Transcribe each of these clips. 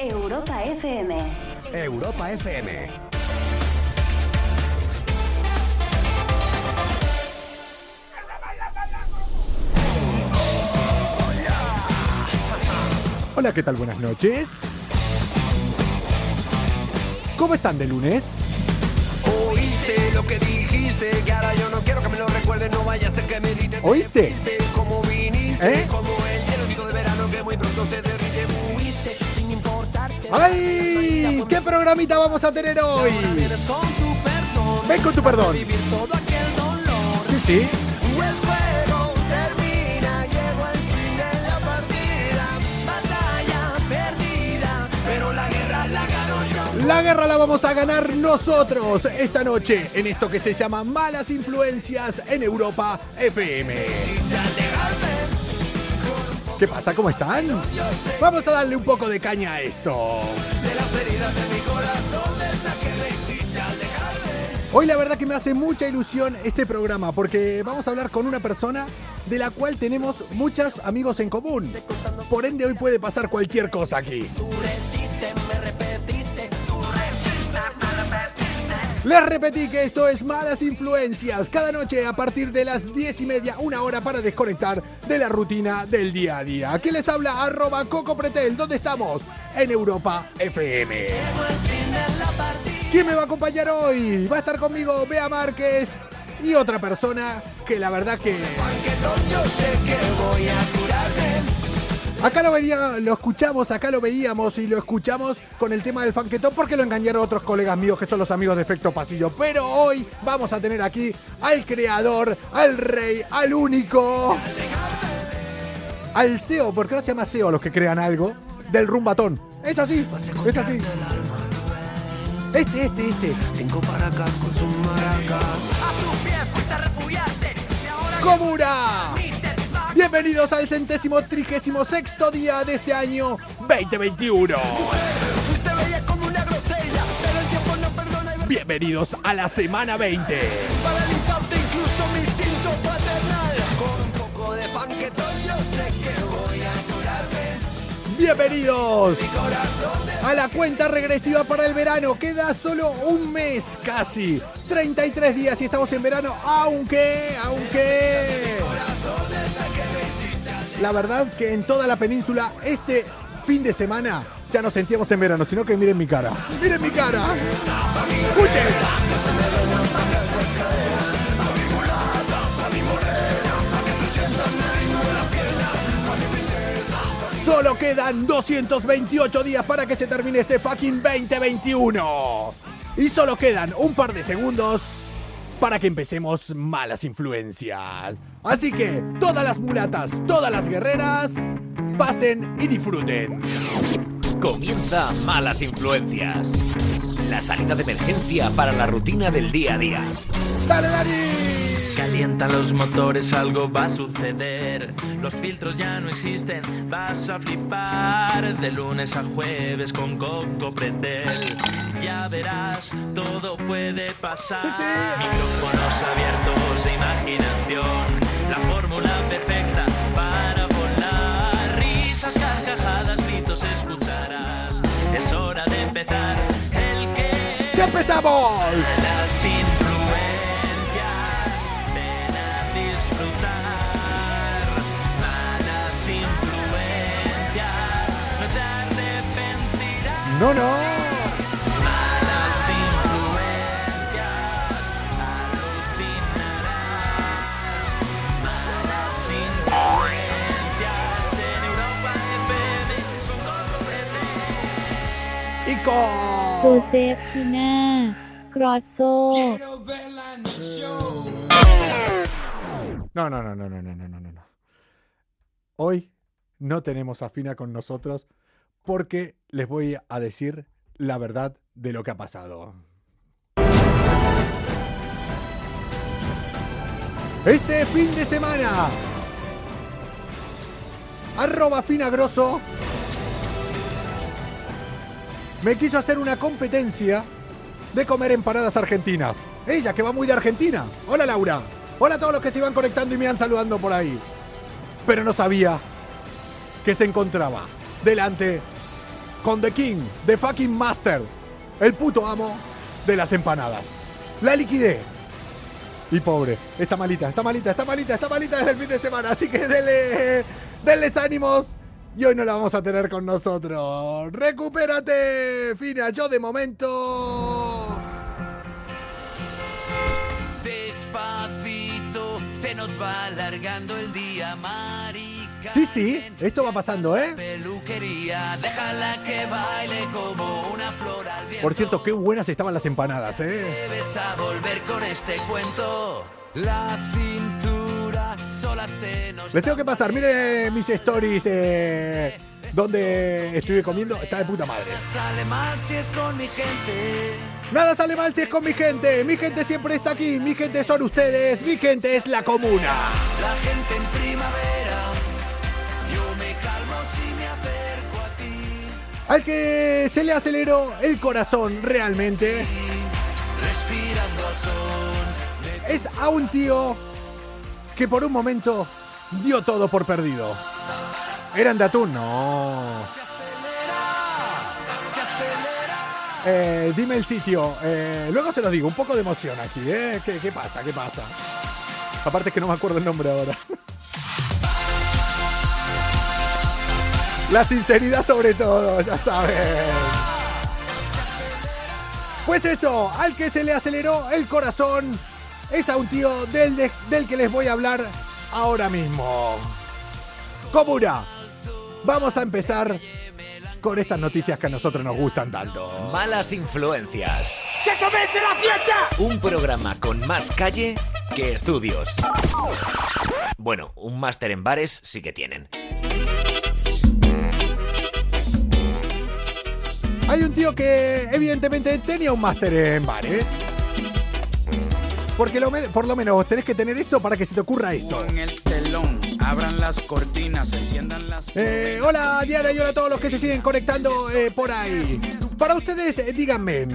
Europa FM. Europa FM. Hola, ¿qué tal? Buenas noches. ¿Cómo están de lunes? Oíste lo que dijiste, que ahora yo no quiero que me lo recuerdes, no vaya a ser que me griten. ¿Oíste? Como viniste, ¿Eh? como el hielo único de verano que muy pronto se derrite. Huiste. ¡Ay! ¿Qué programita vamos a tener hoy? Ven con tu perdón. Sí, sí. La guerra la vamos a ganar nosotros esta noche en esto que se llama Malas Influencias en Europa FM. ¿Qué pasa? ¿Cómo están? Vamos a darle un poco de caña a esto. Hoy la verdad que me hace mucha ilusión este programa porque vamos a hablar con una persona de la cual tenemos muchos amigos en común. Por ende hoy puede pasar cualquier cosa aquí. Les repetí que esto es Malas Influencias. Cada noche a partir de las 10 y media, una hora para desconectar de la rutina del día a día. ¿Qué les habla? Arroba Coco Pretel. ¿Dónde estamos? En Europa FM. ¿Quién me va a acompañar hoy? Va a estar conmigo Bea Márquez y otra persona que la verdad que... Acá lo, venía, lo escuchamos, acá lo veíamos y lo escuchamos con el tema del fanquetón porque lo engañaron otros colegas míos que son los amigos de Efecto Pasillo. Pero hoy vamos a tener aquí al creador, al rey, al único, al CEO, porque no se llama CEO los que crean algo, del rumbatón. Es así, es así. Este, este, este. Tengo para acá con su maracas. ¡Comuna! Bienvenidos al centésimo trigésimo sexto día de este año 2021. Bienvenidos a la semana 20. Bienvenidos a la cuenta regresiva para el verano. Queda solo un mes casi. 33 días y estamos en verano, aunque, aunque... La verdad que en toda la península este fin de semana ya nos sentíamos en verano, sino que miren mi cara. Miren mi cara. Escuchen. Solo quedan 228 días para que se termine este fucking 2021. Y solo quedan un par de segundos para que empecemos malas influencias. Así que todas las mulatas, todas las guerreras, pasen y disfruten. Comienza Malas Influencias. La salida de emergencia para la rutina del día a día. ¡Dale, Dani! Calientan los motores, algo va a suceder. Los filtros ya no existen, vas a flipar. De lunes a jueves con Coco Pretel. Ya verás, todo puede pasar. Sí, sí. Micrófonos abiertos e imaginación. La fórmula perfecta para volar. Risas, carcajadas, gritos escucharás. Es hora de empezar. El que ¡Ya empezamos! No, no. Y con... José Pina, Crozzo. No, no, no, no, no, no, no, no, no. Hoy no tenemos a Fina con nosotros porque les voy a decir la verdad de lo que ha pasado. Este fin de semana, arroba Fina Grosso me quiso hacer una competencia de comer empanadas argentinas. Ella, que va muy de Argentina. Hola Laura. Hola a todos los que se iban conectando y me iban saludando por ahí. Pero no sabía que se encontraba delante con The King, The Fucking Master, el puto amo de las empanadas. La liquidé. Y pobre, está malita, está malita, está malita, está malita desde el fin de semana. Así que denle, denles ánimos. Y hoy no la vamos a tener con nosotros. ¡Recupérate! Fina, yo de momento. Despacito se nos va. Sí, sí, esto va pasando, ¿eh? Peluquería, déjala que baile como una flor al viento. Por cierto, qué buenas estaban las empanadas, ¿eh? Debes a volver con este cuento. La cintura sola se nos Les tengo que pasar, miren mis stories eh, donde estuve comiendo. Está de puta madre. sale mal si es con mi gente. Nada sale mal si es con mi gente. Mi gente siempre está aquí. Mi gente son ustedes. Mi gente es la comuna. La gente Al que se le aceleró el corazón realmente es a un tío que por un momento dio todo por perdido. ¿Eran de atún? No. Eh, dime el sitio. Eh, luego se los digo. Un poco de emoción aquí, ¿eh? ¿Qué, qué pasa? ¿Qué pasa? Aparte es que no me acuerdo el nombre ahora. La sinceridad sobre todo, ya sabes. Pues eso, al que se le aceleró el corazón es a un tío del, de- del que les voy a hablar ahora mismo. Comuna, vamos a empezar con estas noticias que a nosotros nos gustan tanto. Malas influencias. ¡Que comience la fiesta! Un programa con más calle que estudios. Bueno, un máster en bares sí que tienen. Hay un tío que evidentemente tenía un máster en bares. Porque lo por lo menos tenés que tener eso para que se te ocurra esto. En el telón, abran las cortinas, enciendan las. Eh, hola Diana y hola a todos los que se siguen conectando eh, por ahí. Para ustedes, eh, díganme,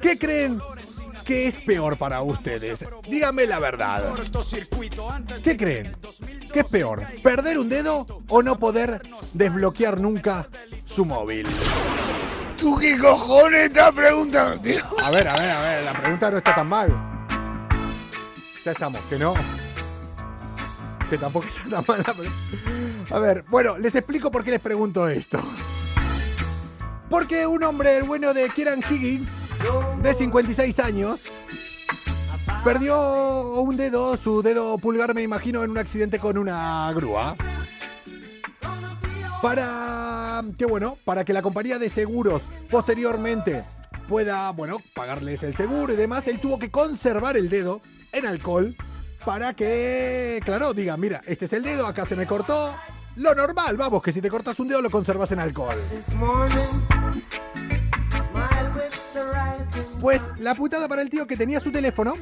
¿qué creen que es peor para ustedes? Díganme la verdad. ¿Qué creen? ¿Qué es peor? ¿Perder un dedo o no poder desbloquear nunca su móvil? ¿Tú qué cojones estás preguntando, tío? A ver, a ver, a ver, la pregunta no está tan mal. Ya estamos, que no. Que tampoco está tan mal A ver, bueno, les explico por qué les pregunto esto. Porque un hombre, el bueno de Kieran Higgins, de 56 años, perdió un dedo, su dedo pulgar me imagino, en un accidente con una grúa. Para que bueno, para que la compañía de seguros posteriormente pueda, bueno, pagarles el seguro y demás, él tuvo que conservar el dedo en alcohol para que, claro, diga, mira, este es el dedo, acá se me cortó. Lo normal, vamos, que si te cortas un dedo lo conservas en alcohol. Pues la putada para el tío que tenía su teléfono,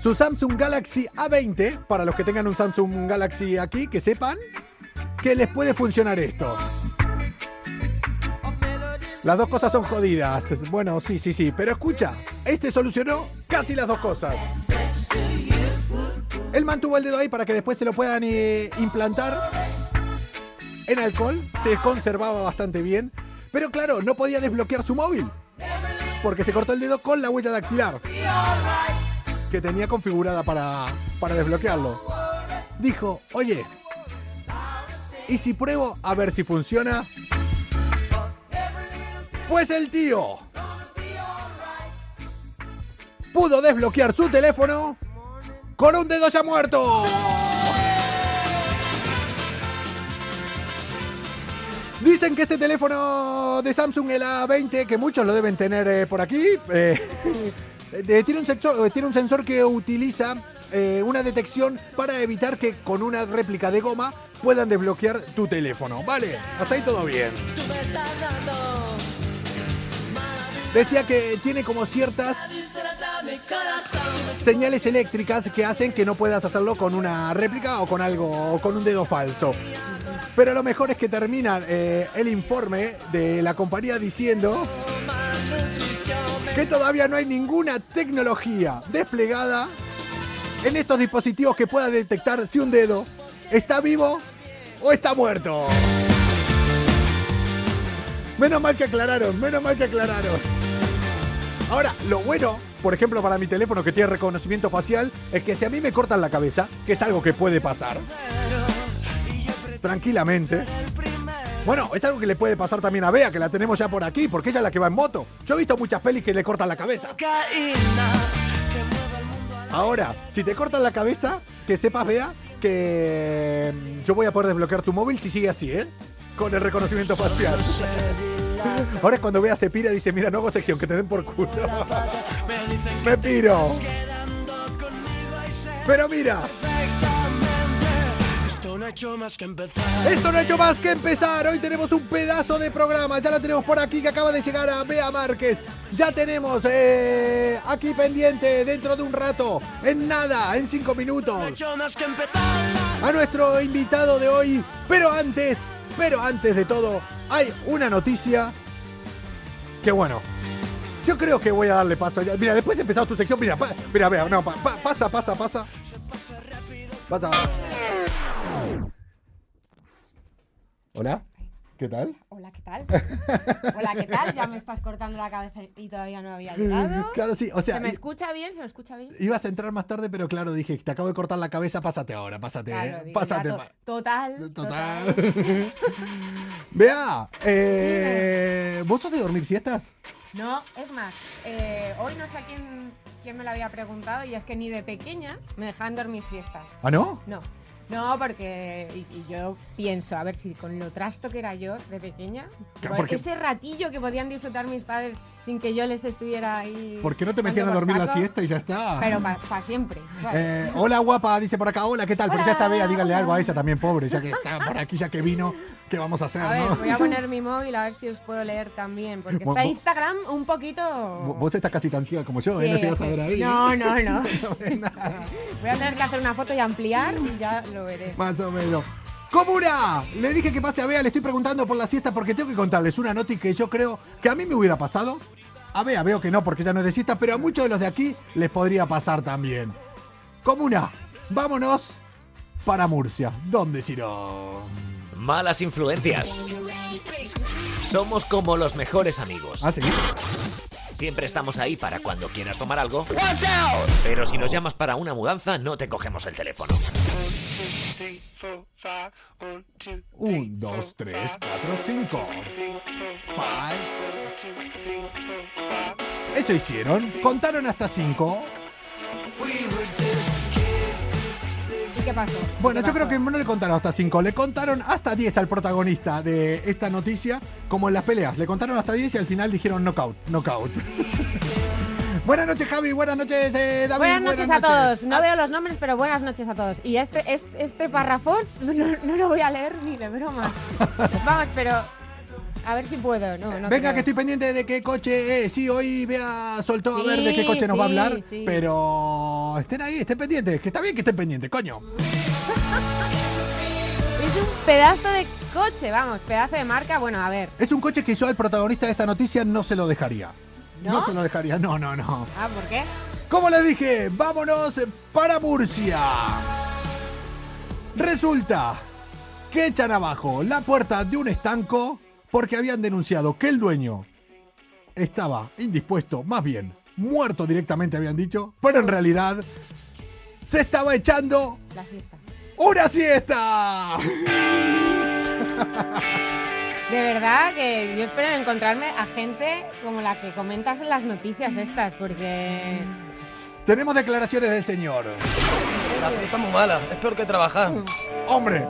su Samsung Galaxy A20, para los que tengan un Samsung Galaxy aquí, que sepan que les puede funcionar esto. Las dos cosas son jodidas. Bueno, sí, sí, sí. Pero escucha, este solucionó casi las dos cosas. Él mantuvo el dedo ahí para que después se lo puedan eh, implantar en alcohol. Se conservaba bastante bien. Pero claro, no podía desbloquear su móvil. Porque se cortó el dedo con la huella dactilar. Que tenía configurada para, para desbloquearlo. Dijo, oye, ¿y si pruebo a ver si funciona? Pues el tío pudo desbloquear su teléfono con un dedo ya muerto. Dicen que este teléfono de Samsung, el A20, que muchos lo deben tener eh, por aquí, eh, eh, tiene, un sensor, tiene un sensor que utiliza eh, una detección para evitar que con una réplica de goma puedan desbloquear tu teléfono. Vale, hasta ahí todo bien. Decía que tiene como ciertas señales eléctricas que hacen que no puedas hacerlo con una réplica o con algo o con un dedo falso. Pero lo mejor es que termina eh, el informe de la compañía diciendo que todavía no hay ninguna tecnología desplegada en estos dispositivos que pueda detectar si un dedo está vivo o está muerto. Menos mal que aclararon, menos mal que aclararon. Ahora, lo bueno, por ejemplo, para mi teléfono que tiene reconocimiento facial, es que si a mí me cortan la cabeza, que es algo que puede pasar, tranquilamente. Bueno, es algo que le puede pasar también a Bea, que la tenemos ya por aquí, porque ella es la que va en moto. Yo he visto muchas pelis que le cortan la cabeza. Ahora, si te cortan la cabeza, que sepas, Bea, que mm, yo voy a poder desbloquear tu móvil si sigue así, ¿eh? Con el reconocimiento facial. Ahora es cuando Bea se pira dice, mira, no hago sección, que te den por culo. Me piro. Pero mira, ha hecho más que empezar. esto no ha hecho más que empezar. Hoy tenemos un pedazo de programa. Ya la tenemos por aquí que acaba de llegar a Bea Márquez. Ya tenemos eh, aquí pendiente dentro de un rato, en nada, en cinco minutos. No ha hecho más que empezar. a nuestro invitado de hoy. Pero antes, pero antes de todo, hay una noticia que bueno. Yo creo que voy a darle paso. Mira, después de empezar tu sección, mira, pa- mira, vea, no, pa- pa- pasa, pasa, pasa. Pasa. Hola, ¿qué tal? Hola, ¿qué tal? Hola, ¿qué tal? Ya me estás cortando la cabeza y todavía no había llegado. Claro, sí, o sea, ¿Se me escucha bien? ¿Se me escucha bien? ibas a entrar más tarde, pero claro, dije, te acabo de cortar la cabeza, pásate ahora, pásate, Claro, eh, digo, pásate. to- total, Total. Vea, eh, ¿vos sos de dormir siestas? No, es más, eh, hoy no sé a quién, quién me lo había preguntado y es que ni de pequeña me dejaban dormir siestas. ¿Ah, no? No, no, porque y, y yo pienso, a ver si con lo trasto que era yo de pequeña, Claro, porque- ese ratillo que podían disfrutar mis padres sin que yo les estuviera ahí. ¿Por qué no te metían a dormir la saco, siesta y ya está? Pero para siempre. ¿sabes? Eh, hola guapa, dice por acá, hola, ¿qué tal? Pero ya está Bea, díganle algo a ella también, pobre, ya que está por aquí, ya que vino, ¿qué vamos a hacer, A ver, no? voy a poner mi móvil a ver si os puedo leer también, porque está Instagram un poquito... Vos- estás casi tan ciega como yo, ¿eh? No llegas a ver ahí. No, no, no. Voy a tener que hacer una foto y ampliar y ya lo veré. Más o menos. ¡Comuna! Le dije que pase a Bea, le estoy preguntando por la siesta porque tengo que contarles una noti que yo creo que a mí me hubiera pasado. A Bea veo que no porque ya no es de siesta, pero a muchos de los de aquí les podría pasar también. Comuna, vámonos para Murcia. ¿Dónde, Ciro? malas influencias. Somos como los mejores amigos. ¿Ah, sí? Siempre estamos ahí para cuando quieras tomar algo. Pero si nos llamas para una mudanza, no te cogemos el teléfono. 1, 2, 3, 4, 5. Eso hicieron. Contaron hasta 5 qué pasó? Bueno, ¿Qué yo creo que no le contaron hasta 5, le contaron hasta 10 al protagonista de esta noticia, como en las peleas. Le contaron hasta 10 y al final dijeron knockout, knockout. buenas noches, Javi, buenas noches, eh, David. Buenas noches a todos. No veo los nombres, pero buenas noches a todos. Y este, este, este no lo voy a leer ni de broma. Vamos, pero a ver si puedo. No, no Venga, creo. que estoy pendiente de qué coche es. Sí, hoy Bea soltó a Sí, ver de qué coche nos va a hablar, sí. pero estén ahí, estén pendientes, que está bien que estén pendientes, coño. Es un pedazo de coche, vamos, pedazo de marca. Bueno, a ver. Es un coche que yo al protagonista de esta noticia no se lo dejaría. No, ¿No? se lo dejaría, no, no, no. Ah, ¿por qué? Como les dije, vámonos para Murcia. Resulta que echan abajo la puerta de un estanco porque habían denunciado que el dueño estaba indispuesto, más bien muerto directamente habían dicho, pero en realidad se estaba echando La siesta. una siesta. De verdad que yo espero encontrarme a gente como la que comentas en las noticias estas, porque... Tenemos declaraciones del señor. La fiesta es muy mala, es peor que trabajar. Hombre.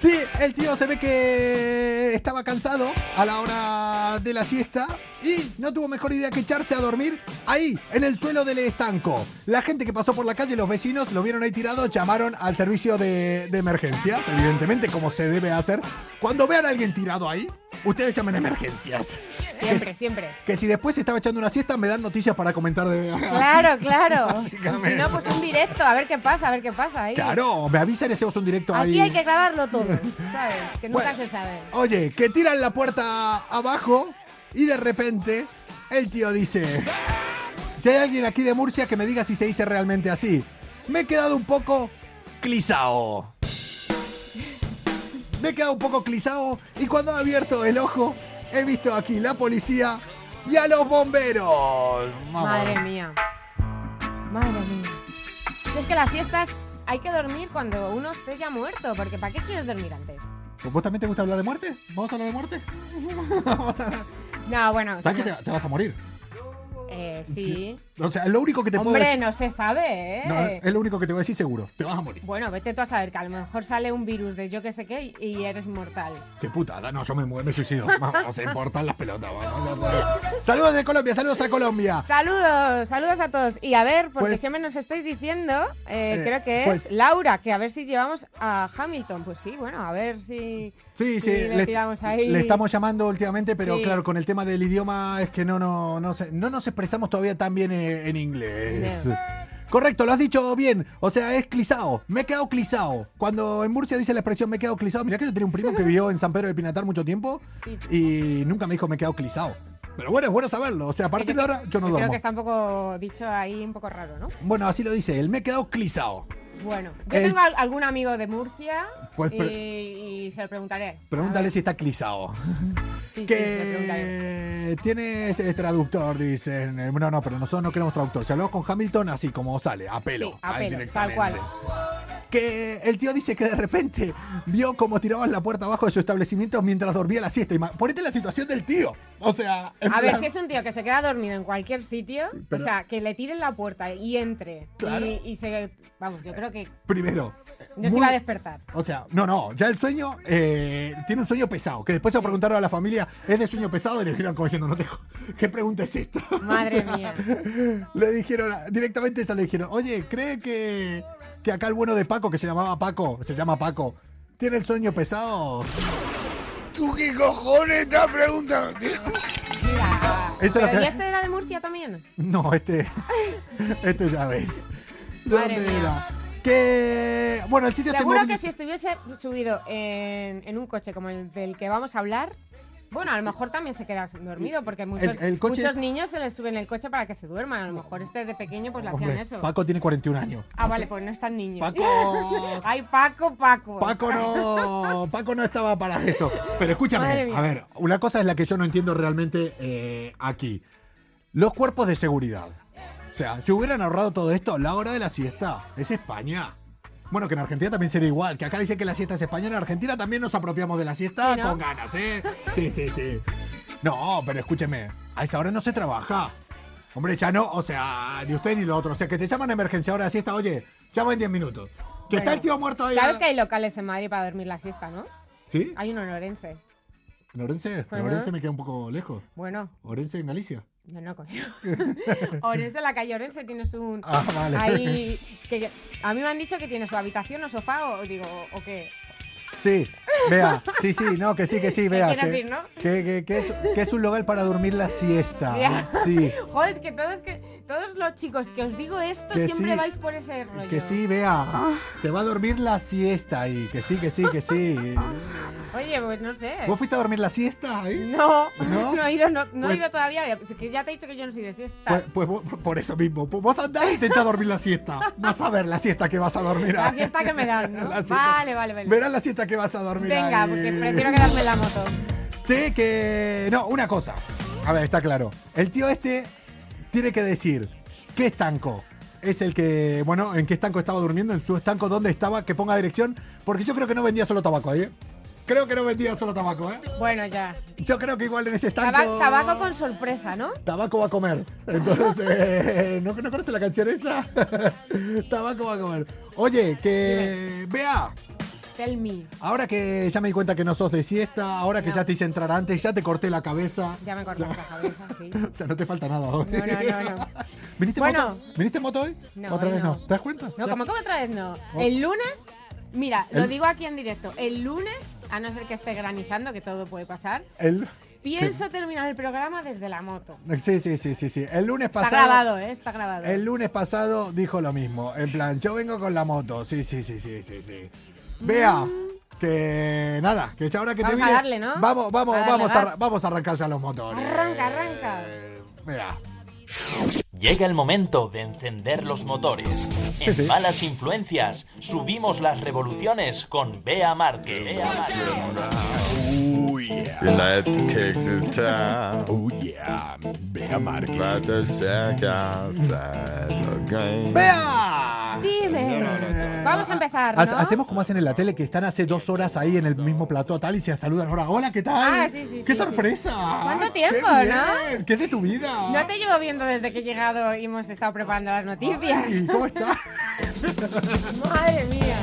Sí, el tío se ve que estaba cansado a la hora de la siesta y no tuvo mejor idea que echarse a dormir ahí, en el suelo del estanco. La gente que pasó por la calle, los vecinos, lo vieron ahí tirado, llamaron al servicio de, de emergencias, evidentemente, como se debe hacer. Cuando vean a alguien tirado ahí, ustedes llamen a emergencias. Siempre, Que- siempre. Que si después se estaba echando una siesta, me dan noticias para comentar de... Claro, claro. Si no, pues un directo, a ver qué pasa, a ver qué pasa ahí. Claro, me avisan y hacemos un directo ahí. Aquí hay que grabarlo todo, ¿sabes? Que nunca Bueno. se sabe. Oye, que tiran la puerta abajo y de repente el tío dice, si hay alguien aquí de Murcia que me diga si se dice realmente así. Me he quedado un poco clisao. Me he quedado un poco clisado y cuando he abierto el ojo he visto aquí la policía y a los bomberos. Vamos. Madre mía. Madre mía. Si es que las siestas hay que dormir cuando uno esté ya muerto, porque ¿para qué quieres dormir antes? ¿Vos también te gusta hablar de muerte? ¿Vamos a hablar de muerte? Vamos a hablar. No, bueno. ¿Sabes sí, que te, te vas a morir? Eh, sí. O sea, lo único que te puedo Hombre, decir. no se sabe, ¿eh? No, es lo único que te voy a decir seguro. Te vas a morir. Bueno, vete tú a saber que a lo mejor sale un virus de yo que sé qué y, eres inmortal. Qué putada. No, yo me muero, me suicido. Vamos a importar las pelotas. vamos. Saludos de Colombia, saludos a Colombia. Saludos, saludos a todos. Y a ver, porque Pues- siempre nos estáis diciendo, eh, Eh, creo que pues- es Laura, que a ver si llevamos a Hamilton. Pues sí, bueno, a ver si, Sí, si sí, le, tiramos ahí. le estamos llamando últimamente, pero Sí. claro, con el tema del idioma es que no, no, no, sé- no nos expresamos todavía tan bien eh, en inglés. Correcto, lo has dicho bien. O sea, es clisao. Me he quedado clisao. Cuando en Murcia dice la expresión me he quedado clisao, mirá que yo tenía un primo que vivió en San Pedro del Pinatar mucho tiempo y nunca me dijo me he quedado clisao. Pero bueno, es bueno saberlo. O sea, a partir de ahora yo no Creo duermo. que está un poco dicho ahí, un poco raro, ¿no? Bueno, así lo dice él. Me he quedado clisao. Bueno, yo El- tengo al- algún amigo de Murcia Pues y, y se lo preguntaré. Pregúntale ver. si está clisao. Sí, sí, le preguntaré. que tienes eh, traductor, dicen. Eh, No, no, pero nosotros no queremos traductor. Si hablamos con Hamilton, así como sale, a pelo. Sí, a pelo, tal cual. Que el tío dice que de repente vio cómo tiraban la puerta abajo de su establecimiento mientras dormía la siesta. Ponete la situación del tío. O sea, en A ver, plan- si es un tío que se queda dormido en cualquier sitio, Pero- o sea, que le tiren la puerta y entre Claro. y, y se... Vamos, yo creo que Primero. no se muy- iba a despertar. O sea, no, no, ya el sueño eh, tiene un sueño pesado. Que después se preguntaron a la familia, ¿es de sueño pesado? Y le dijeron como diciendo, no te ¿qué pregunta es esta? Madre O sea, mía. Le dijeron, directamente eso le dijeron, oye, ¿cree que, que acá el bueno de Paco, que se llamaba Paco, se llama Paco, tiene el sueño pesado? ¿Tú qué cojones estás preguntando? Mira, Eso es ¿pero lo que- ¿y este era de Murcia también? No, este, este ya ves. Madre ¿Dónde mía. Que, bueno, el sitio se Seguro que si estuviese subido en, en un coche como el del que vamos a hablar, bueno, a lo mejor también se queda dormido, porque muchos, el coche- muchos niños se les suben el coche para que se duerman. A lo mejor este de pequeño pues le hacían Hombre, eso. Paco tiene 41 años. Ah, vale, pues no es tan niño. Paco- Ay, Paco, Paco. Paco no, Paco no estaba para eso. Pero escúchame, a ver, una cosa es la que yo no entiendo realmente eh, aquí. Los cuerpos de seguridad. O sea, si hubieran ahorrado todo esto, la hora de la siesta es España. Bueno, que en Argentina también sería igual. Que acá dicen que la siesta es España, en Argentina también nos apropiamos de la siesta ¿no? con ganas, ¿eh? Sí, sí, sí. No, pero escúcheme, a esa hora no se trabaja. Hombre, ya no, o sea, ni usted ni lo otro. O sea, que te llaman a emergencia ahora de siesta, oye, llamo en 10 minutos. Que está Bueno, el tío muerto ahí. Sabes ah. que hay locales en Madrid para dormir la siesta, ¿no? ¿Sí? Hay uno en Orense. ¿En Orense? Ajá. Orense me queda un poco lejos. Bueno, ¿Orense en Galicia? Yo no coño. Orense, la calle Orense, tienes un... Ah, vale. Ahí, que, a mí me han dicho que tiene su habitación o sofá o digo, o qué. Sí, vea, sí, sí, no, que sí, que sí, vea. Que, ir, ¿no? que, que- que es, que es un lugar para dormir la siesta. Ya. Sí, Joder, es que todos, que todos los chicos que os digo esto Que siempre sí, vais por ese rollo. que sí, vea. Se va a dormir la siesta ahí, que sí, que sí, que sí. Oye, pues no sé. ¿Vos fuiste a dormir la siesta ahí? No, ¿No? no, he ido, no, no he Pues- ido todavía. Que ya te he dicho que yo no soy de siestas. Pues, pues por eso mismo. Pues Vos andás e intentá dormir la siesta. Vas a ver la siesta que vas a dormir la ahí. siesta que me dan. La. Vale, vale, vale. Verás la siesta que vas a dormir Venga, ahí. porque prefiero quedarme en la moto. Sí, que. No, una cosa. A ver, está claro. El tío este tiene que decir qué estanco es el que. Bueno, en qué estanco estaba durmiendo, en su estanco, dónde estaba, que ponga dirección. Porque yo creo que no vendía solo tabaco ahí, ¿eh? Creo que no vendía solo tabaco, ¿eh? Bueno, ya. Yo creo que igual en ese estanco. Taba- tabaco con sorpresa, ¿no? Tabaco va a comer. Entonces, eh, ¿no, ¿no conoces la canción esa? tabaco va a comer. Oye, que. Vea. Tell me. Ahora que ya me di cuenta que no sos de siesta, ahora que No. ya te hice entrar antes, ya te corté la cabeza. Ya me cortas la cabeza, sí. O sea, no te falta nada hoy. No, no, no, no. ¿Viniste, Bueno. moto? ¿Viniste en moto hoy? No, ¿Otra vez no. ¿Te das cuenta? No, como que otra vez no. Oh. El lunes, mira, lo digo aquí en directo. El lunes, a no ser que esté granizando, que todo puede pasar, El... pienso terminar el programa desde la moto. Sí, sí, sí, sí, sí. El lunes Está pasado. grabado, ¿eh? Está grabado. El lunes pasado dijo lo mismo. En plan, yo vengo con la moto. Sí, sí, sí, sí, sí, sí. Vea. Que nada, que ya ahora que Mm. Vamos te a darle, ¿no? Vamos, vamos, A darle vamos, a, vamos a arrancar ya los motores. Arranca, arranca. Vea. Llega el momento de encender los motores. En Sí, sí. Malas Influencias subimos las revoluciones con Bea Marque. Bea Marque. Life takes its time. Oh yeah, Bea Marque. About Dime. Vamos a empezar. Hacemos como hacen en la tele, que están hace dos horas ahí en el mismo plató tal y se saludan ahora. Hola, ¿qué tal? Ah, sí, sí, ¡Qué sí, sorpresa! ¿Cuánto tiempo, ¡Qué no? ¿Qué es de tu vida? No te llevo viendo desde que he llegado y hemos estado preparando las noticias. Ay, ¿Cómo estás? Madre mía.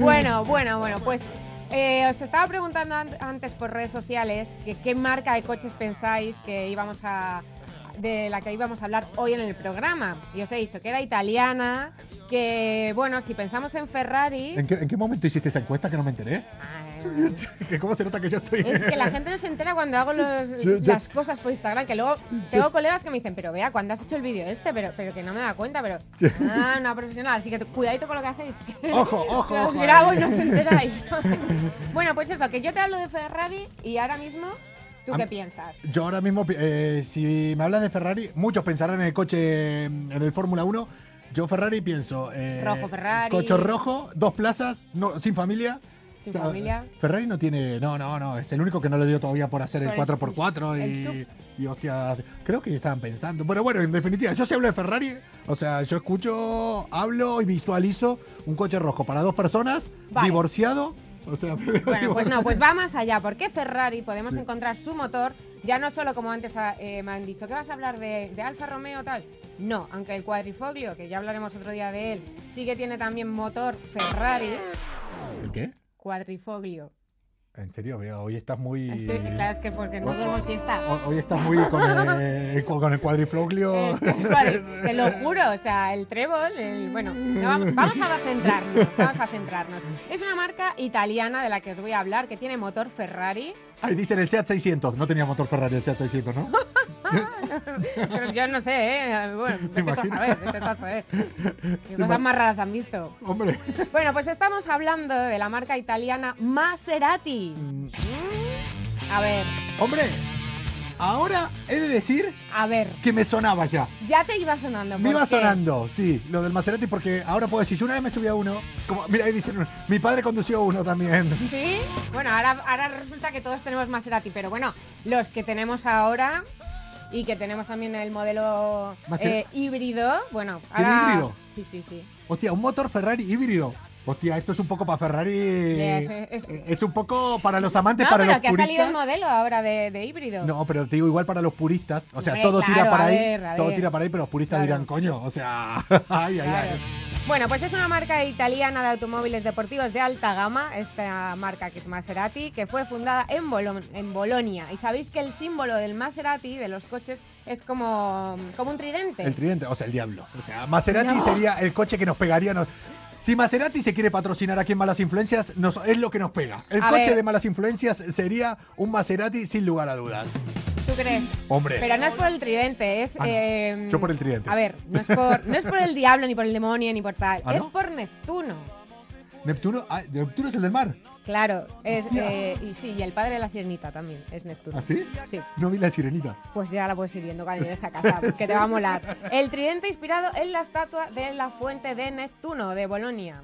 Bueno, bueno, bueno, pues eh, os estaba preguntando an- antes por redes sociales que qué marca de coches pensáis que íbamos a de la que íbamos a hablar hoy en el programa. Y os he dicho que era italiana, que bueno, si pensamos en Ferrari, ¿En qué, en qué momento hiciste esa encuesta que no me enteré? Ay, que ¿Cómo se nota que yo estoy...? es que la gente no se entera cuando hago los- Yo- yo- las cosas por Instagram, que luego tengo colegas que me dicen, pero vea, ¿cuándo has hecho el vídeo este? Pero, pero que no me da cuenta, pero... Ah, una profesional, así que cuidadito con lo que hacéis. Ojo, ojo, os grabo y no os enteráis. bueno, pues eso, que yo te hablo de Ferrari y ahora mismo, ¿tú qué piensas? Yo ahora mismo, eh, si me hablas de Ferrari, muchos pensarán en el coche, en el Fórmula 1. Yo Ferrari pienso... eh, Rojo Ferrari. Coche rojo, dos plazas, no, sin familia. Sin familia. Ferrari no tiene... No, no, no. Es el único que no le dio todavía por hacer el el 4x4 el y... Y hostia, creo que estaban pensando. Bueno, bueno, en definitiva, yo si hablo de Ferrari, o sea, yo escucho, hablo y visualizo un coche rojo para dos personas, Vale. divorciado. O sea, Bueno, pues no, pues va más allá, porque Ferrari podemos encontrar su motor, ya no solo como antes ah, eh, me han dicho, que vas a hablar de, de Alfa Romeo tal. No, aunque el cuadrifoglio, que ya hablaremos otro día de él, sí que tiene también motor Ferrari, ¿El qué? cuadrifoglio. En serio, veo, hoy estás muy... Estoy- claro, es que porque no duermo siesta. Ho- Hoy estás muy con el, con con el. Es que, te lo juro, o sea, el trébol, el, bueno, no, vamos, a centrarnos, vamos a centrarnos. Es una marca italiana de la que os voy a hablar, que tiene motor Ferrari. Ay, dicen el Seat 600. No tenía motor Ferrari el Seat 600, ¿no? Pero yo no sé, ¿eh? Bueno, tú a saber, a saber. Qué cosas más raras han visto. Hombre. Bueno, pues estamos hablando de la marca italiana Maserati. A ver, Hombre, ahora he de decir a ver, que me sonaba ya. ya te iba sonando. Me iba sonando, sí, lo del Maserati, porque ahora puedo decir, yo una vez me subí a uno, como, mira, ahí dicen, mi padre condució uno también. ¿Sí? Bueno, ahora, ahora resulta que todos tenemos Maserati, pero bueno, los que tenemos ahora y que tenemos también el modelo eh, híbrido, bueno, ¿Tiene ahora... híbrido? Sí, sí, sí. Hostia, un motor Ferrari híbrido. Hostia, esto es un poco para Ferrari. es- es- es un poco para los amantes, No, para pero los que ha salido puristas. el modelo ahora de, de híbrido. No, pero te digo igual para los puristas. O sea, Hombre, todo tira para ahí. ver, a todo tira para ahí, pero los puristas Claro. dirán, coño. O sea, ay, ay, Claro. ay. Bueno, pues es una marca italiana de automóviles deportivos de alta gama, esta marca que es Maserati, que fue fundada en, Bolo- en Bolonia. Y sabéis que el símbolo del Maserati, de los coches, es como, como un tridente. El tridente, o sea, el diablo. O sea, Maserati No. sería el coche que nos pegaría. nos- Si Maserati se quiere patrocinar aquí en Malas Influencias, nos- es lo que nos pega. El A coche ver. de Malas Influencias sería un Maserati sin lugar a dudas. ¿Tú crees? Hombre. Pero no es por el tridente, es... Ah, no. eh, Yo por el tridente. A ver, no es por, no es por el diablo, ni por el demonio, ni por tal. ¿Ah, es no? por Neptuno. Neptuno, ah, Neptuno es el del mar. Claro, es, eh, y sí, y el padre de la sirenita también es Neptuno. ¿Ah, sí? Sí. No vi la sirenita. Pues ya la puedes ir viendo cuando llegues a casa, que te va a molar. El tridente inspirado en la estatua de la fuente de Neptuno de Bolonia,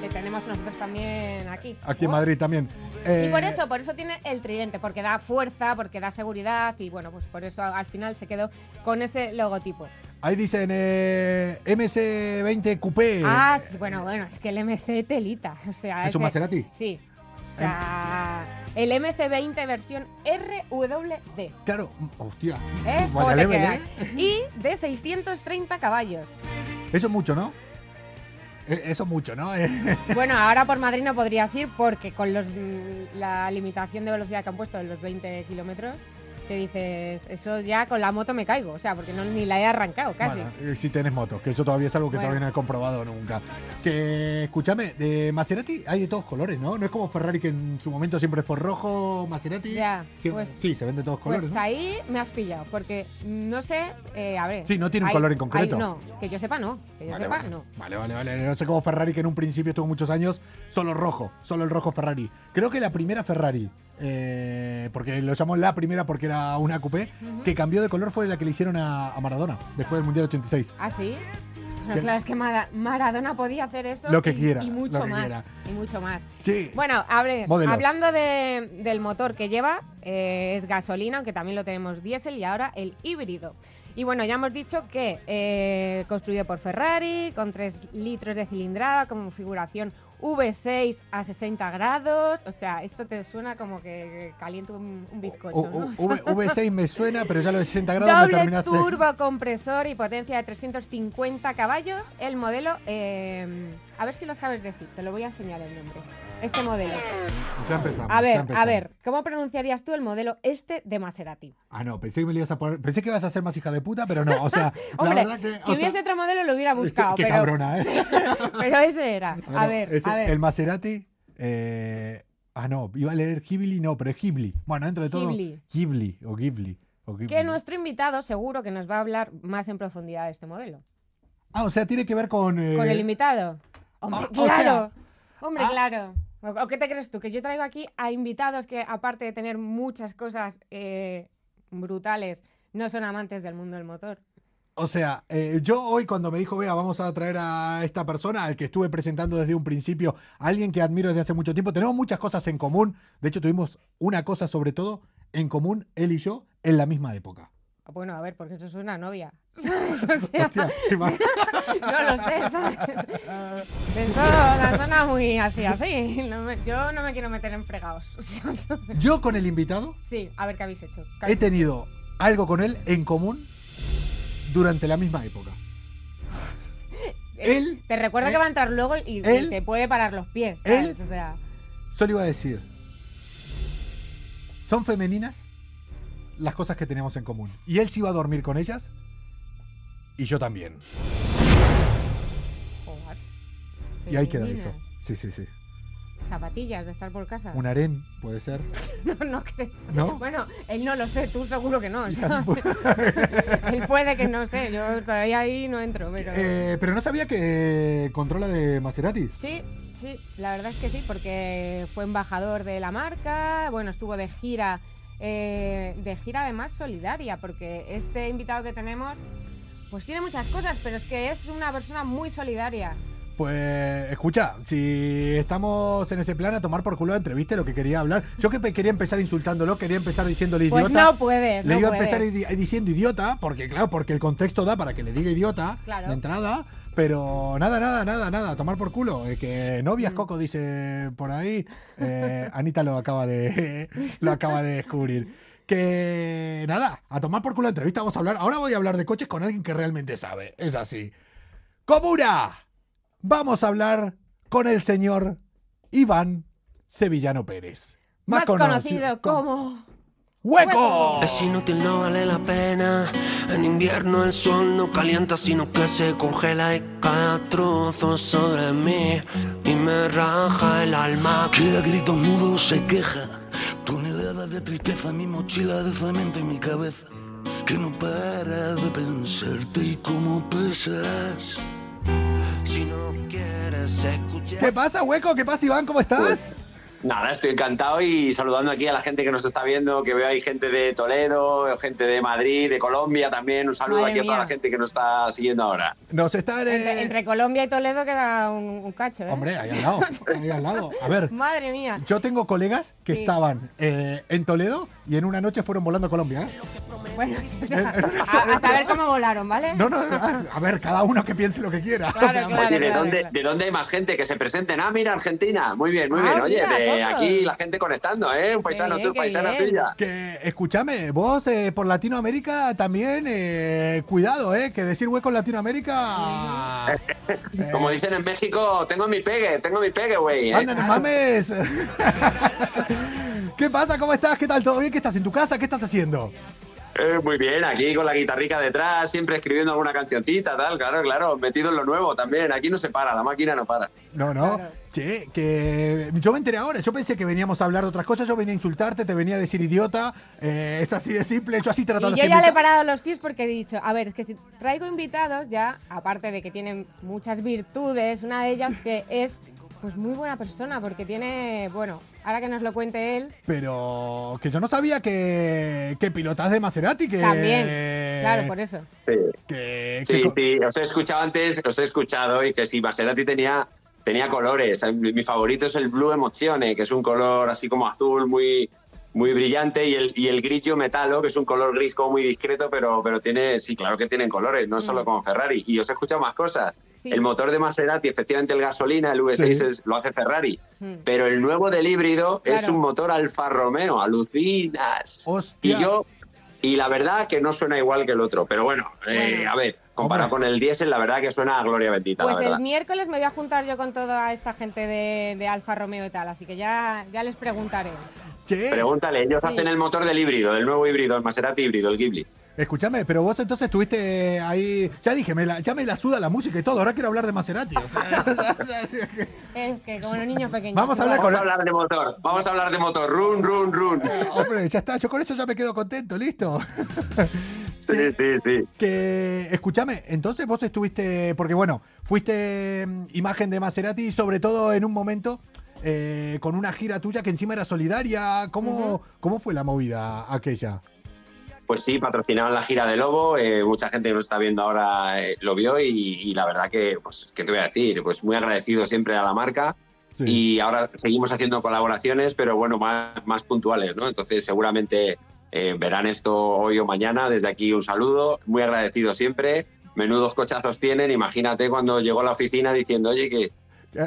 que tenemos nosotros también aquí. Aquí en Oh. Madrid también. Y Eh, por eso, por eso tiene el tridente, porque da fuerza, porque da seguridad y bueno, pues por eso al final se quedó con ese logotipo. Ahí dicen eh, MC20 Coupé. Ah, sí, bueno, bueno, es que el MC telita, o sea, ¿Es un Maserati? Sí. O sea, el MC20 versión RWD. Claro, hostia. ¿Eh? Vaya ¿Cómo te level? ¿eh? Y de 630 caballos. Eso es mucho, ¿no? Eh, Eso es mucho, ¿no? Bueno, ahora por Madrid no podrías ir porque con los, la limitación de velocidad que han puesto en los 20 kilómetros, te dices, eso ya con la moto me caigo, o sea, porque no, ni la he arrancado casi. Bueno, si tenés moto, que eso todavía es algo que Bueno. todavía no he comprobado nunca. Que, escúchame, de Maserati hay de todos colores, ¿no? No es como Ferrari que en su momento siempre fue rojo, Maserati. Ya, Sí, pues- sí, se ven de todos colores, Pues ¿no? ahí me has pillado, porque no sé, eh, a ver. Sí, no tiene un hay- color en concreto. hay- no, que yo sepa no, que yo Vale, sepa vale. no. Vale, vale, vale. No sé cómo Ferrari, que en un principio tuvo muchos años, solo rojo, solo el rojo Ferrari. Creo que la primera Ferrari, eh, porque lo llamó la primera porque era era una coupé, que cambió de color fue la que le hicieron a, a Maradona después del Mundial 86. ¿Ah, sí? No, claro, es que Mara- Maradona podía hacer eso. Lo que y, quiera, Y mucho más. quiera. Y mucho más. Sí. Bueno, abre- Modelos. hablando de- del motor que lleva, eh, es gasolina, aunque también lo tenemos diésel y ahora el híbrido. Y bueno, ya hemos dicho que eh, construido por Ferrari, con 3 litros de cilindrada, con configuración V6 a 60 grados. O sea, esto te suena como que calienta un, un bizcocho. V- V6 me suena, pero ya lo de 60 grados me Doble terminaste. turbo compresor y potencia de 350 caballos. El modelo, eh, a ver si lo sabes decir, te lo voy a enseñar el nombre. Este modelo. Ya empezamos. A ya ver, a ver, ¿cómo pronunciarías tú el modelo este de Maserati? Ah, no, pensé que me lo ibas a poner. Pensé que ibas a ser más hija de puta, pero no. O sea, Hombre, la verdad que. si sea, hubiese otro modelo lo hubiera buscado, qué pero, cabrona, ¿eh? pero ese era. A ver, ese- a ver. El Maserati. eh, ah, no, iba a leer Ghibli, no, pero es Ghibli. Bueno, dentro de todo. Ghibli. Ghibli o Ghibli. O Ghibli. Que nuestro invitado seguro que nos va a hablar más en profundidad de este modelo. Ah, o sea, tiene que ver con. eh, ¿Con el invitado? Hombre, ah, o claro. sea- Hombre, Ah. claro. ¿O qué te crees tú? Que yo traigo aquí a invitados que, aparte de tener muchas cosas eh, brutales, no son amantes del mundo del motor. O sea, eh, yo hoy cuando me dijo, vea, vamos a traer a esta persona, al que estuve presentando desde un principio, alguien que admiro desde hace mucho tiempo, tenemos muchas cosas en común. De hecho, tuvimos una cosa sobre todo en común, él y yo, en la misma época. Bueno, a ver, porque eso es una novia. ¿Sabes? O sea, Hostia, qué mal. no lo sé, ¿sabes? Eso la suena muy así, así. No me- yo no me quiero meter en fregados. Yo con el invitado sí, a ver qué habéis hecho. ¿Qué he habéis- tenido algo con él en común durante la misma época. él- Te recuerdo eh, que va a entrar luego y, te puede parar los pies, él- ¿sabes? O sea, Solo iba a decir, son femeninas las cosas que tenemos en común. Y él se iba a dormir con ellas y yo también. joder. Y ahí queda eso. Sí, sí, sí. Zapatillas de estar por casa. Un harén, puede ser. No, no creo. ¿No? Bueno, él no lo sé, tú seguro que no. Él puede que no sé, yo todavía ahí no entro, pero... Eh, pero no sabía que controla de Maseratis. Sí, sí, la verdad es que sí, porque fue embajador de la marca, bueno, estuvo de gira, eh, de gira además solidaria, porque este invitado que tenemos, pues tiene muchas cosas, pero es que es una persona muy solidaria. Pues escucha, si estamos en ese plan a tomar por culo la entrevista lo que quería hablar. Yo que quería empezar insultándolo, quería empezar diciéndole idiota. Pues no puedes, Le no iba a empezar diciendo idiota, porque claro, porque el contexto da para que le diga idiota Claro. de entrada, pero nada, nada, nada, nada, tomar por culo. Eh, que Mm. novias Coco dice por ahí, eh, Anita lo acaba de lo acaba de descubrir. Que nada, a tomar por culo la entrevista vamos a hablar. Ahora voy a hablar de coches con alguien que realmente sabe. Es así. Comuna, vamos a hablar con el señor Iván Sevillano Pérez. Más, conocido como... ¡Hueco! Es inútil, no vale la pena. En invierno el sol no calienta, sino que se congela y cae a trozos sobre mí. Y me raja el alma. Que a gritos mudos se queja. De tristeza, mi mochila de cemento en mi cabeza. Que no para de pensarte y cómo pesas. Si no quieres escuchar. ¿Qué pasa, Hueco? ¿Qué pasa, Iván? ¿Cómo estás? Nada, estoy encantado y saludando aquí a la gente que nos está viendo, que veo ahí gente de Toledo, gente de Madrid, de Colombia también. Un saludo Madre aquí a toda mía. la gente que nos está siguiendo ahora. Nos están... eh, Entre, entre Colombia y Toledo queda un, un cacho, ¿eh? Hombre, ahí al lado. Ahí al lado. A ver, Madre mía. yo tengo colegas que Sí. estaban eh, en Toledo y en una noche fueron volando a Colombia. ¿eh? Bueno, en- a, a saber cómo volaron, ¿vale? No, no, a, a ver, cada uno que piense lo que quiera. Claro, O sea, claro. Oye, ¿de, dónde, ¿de dónde hay más gente que se presenten? Ah, mira, Argentina. Muy bien, muy Ah, bien. Oye, mira, de todos. aquí la gente conectando, ¿eh? Un paisano, tú, paisana bien. tuya. Que, escúchame, vos eh, por Latinoamérica también, eh, cuidado, ¿eh? Que decir hueco en Latinoamérica... eh, Como dicen en México, tengo mi pegue, tengo mi pegue, güey. ¿eh? ¡Anda, no mames! ¿Qué pasa? ¿Cómo estás? ¿Qué tal? ¿Todo bien? ¿Qué estás en tu casa? ¿Qué estás haciendo? Eh, muy bien, aquí con la guitarrica detrás, siempre escribiendo alguna cancioncita, tal, claro, claro, metido en lo nuevo también. Aquí no se para, la máquina no para. No, no. Che, que yo me enteré ahora. Yo pensé que veníamos a hablar de otras cosas. Yo venía a insultarte, te venía a decir idiota. eh, es así de simple. Yo así trato Y de yo ser ya le he parado los pies porque he dicho, a ver, es que si traigo invitados ya, aparte de que tienen muchas virtudes, una de ellas que es pues muy buena persona porque tiene, bueno, ahora que nos lo cuente él. Pero que yo no sabía que, que pilotas de Maserati, que... También, claro, por eso. Sí. Que, Sí, que- sí, os he escuchado antes, os he escuchado y que sí, Maserati tenía, tenía colores. Mi, mi favorito es el Blue Emozione, que es un color así como azul muy, muy brillante, y el, y el grigio metallo, que es un color gris como muy discreto, pero, pero tiene, sí, claro que tienen colores, no solo como Ferrari. Y os he escuchado más cosas. Sí. El motor de Maserati, efectivamente el gasolina, el V6 Sí. es- lo hace Ferrari. Mm. Pero el nuevo del híbrido es un motor Alfa Romeo, alucinas. Hostia. Y yo, y la verdad que no suena igual que el otro. Pero bueno, eh, a ver, comparado con el diésel, la verdad que suena a gloria bendita, Pues la verdad. el miércoles me voy a juntar yo con toda esta gente de, de Alfa Romeo y tal, así que ya, ya les preguntaré. Che, Pregúntale, ellos Sí. hacen el motor del híbrido, del nuevo híbrido, el Maserati híbrido, el Ghibli. Escúchame, pero vos entonces estuviste ahí... Ya dije, me la- ya me la suda la música y todo, ahora quiero hablar de Maserati. o sea, Es que como los niños pequeños. Vamos a hablar Vamos con- a hablar de motor, vamos a hablar de motor, run, run, run. Hombre, ya está, yo con eso ya me quedo contento, listo. Sí, sí, sí. Que, escúchame, entonces vos estuviste, porque bueno, fuiste mm, imagen de Maserati y sobre todo en un momento eh, con una gira tuya que encima era solidaria. ¿Cómo, ¿cómo fue la movida aquella? Pues sí, patrocinaron la gira de Lobo, eh, mucha gente que nos está viendo ahora eh, lo vio y, y la verdad que, pues, ¿qué te voy a decir? Pues muy agradecido siempre a la marca Sí. y ahora seguimos haciendo colaboraciones, pero bueno, más, más puntuales, ¿no? Entonces seguramente eh, verán esto hoy o mañana, desde aquí un saludo, muy agradecido siempre, menudos cochazos tienen, imagínate cuando llegó a la oficina diciendo, oye, que...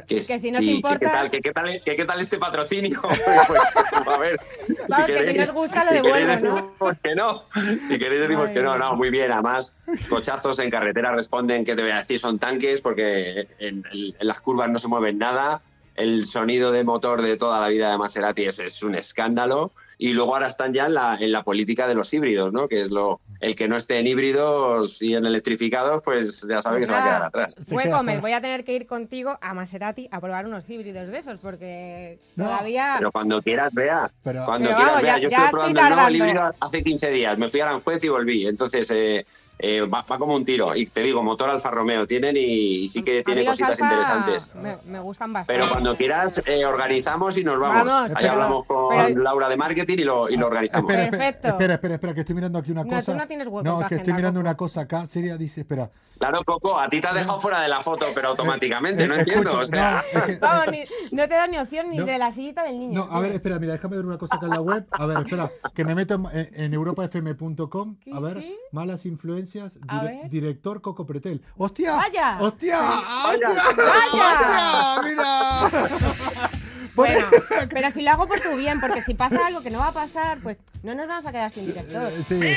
Que si nos sí, importa- qué tal, que qué tal, que qué tal este patrocinio. pues, a ver, Vamos, que si nos gusta lo devuelvo, queréis ¿no? decimos que no. Si queréis decimos Ay, que no, no, muy bien. Además, cochazos en carretera responden, que te voy a decir? Son tanques porque en, en las curvas no se mueven nada. El sonido de motor de toda la vida de Maserati es, es un escándalo. Y luego ahora están ya en la, en la política de los híbridos, ¿no? Que es lo el que no esté en híbridos y en electrificados, pues ya sabe que se va a quedar atrás. Queda Gómez, fuera. voy a tener que ir contigo a Maserati a probar unos híbridos de esos, porque No, todavía... Pero cuando quieras, vea. Pero- cuando Pero quieras, vamos, vea. ya- Yo ya estuve estoy probando el nuevo tardando. híbrido hace 15 días. Me fui a Aranjuez y volví. Entonces, eh, eh, va, va como un tiro. Y te digo, motor Alfa Romeo tienen y, y sí que tiene cositas Alfa interesantes. Me, me gustan bastante. Pero cuando quieras, eh, organizamos y nos vamos. Vamos, Ahí hablamos con pero- Laura de marketing y lo, y lo organizamos. Espera, espera, Perfecto. espera, espera, espera, que estoy mirando aquí una No, cosa. tú no tienes hueco No, en tu que estoy mirando Coco. una cosa acá. Seria dice, espera. Claro, Coco, a ti te has dejado fuera de la foto, pero automáticamente, no entiendo. escucha, O sea, no, es que- Vamos, ni- no te da ni opción ni No. de la sillita del niño. No, a ver, espera, mira, déjame ver una cosa acá en la web. A ver, espera, que me meto en, en europafm.com. A ver, ¿Sí? malas influencias, A dire- ver. director Coco Pretel. ¡Hostia! ¡Vaya! ¡Hostia! Vaya. ¡Hostia! ¡Mira! Bueno, pero si lo hago por tu bien, porque si pasa algo que no va a pasar, pues no nos vamos a quedar sin director. Sí.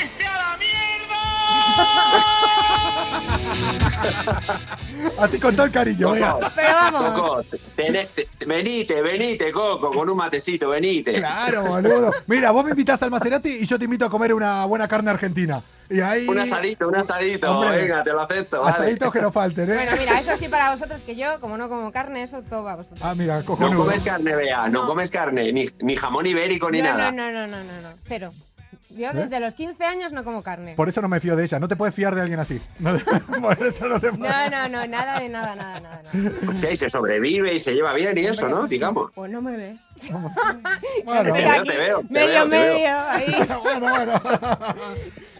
Así con todo el cariño, venga. Coco, Pero vamos. Coco, tené- te- venite, venite, Coco, con un matecito, venite. Claro, boludo. Mira, vos me invitas al Maserati y yo te invito a comer una buena carne argentina. Y ahí. Un asadito, un asadito. Hombre, Venga, te lo acepto. vale. Asaditos que no falten, ¿eh? Bueno, mira, eso sí para vosotros, que yo, como no como carne, eso todo va a vosotros. Ah, mira, No cojonudo. comes carne, vea, no, No. comes carne, ni, ni jamón ibérico ni no, nada. no, no, no, no, no, no, cero. Yo ¿Eh? desde los 15 años no como carne. Por eso no me fío de ella. No te puedes fiar de alguien así. No te- por eso no te No, no, no, nada de nada, nada, nada. nada. Hostia, y se sobrevive y se lleva bien y eso, ¿no? Digamos. Pues no me ves. Bueno, Te veo, te veo, te medio, veo, te veo. medio, ahí. bueno, bueno.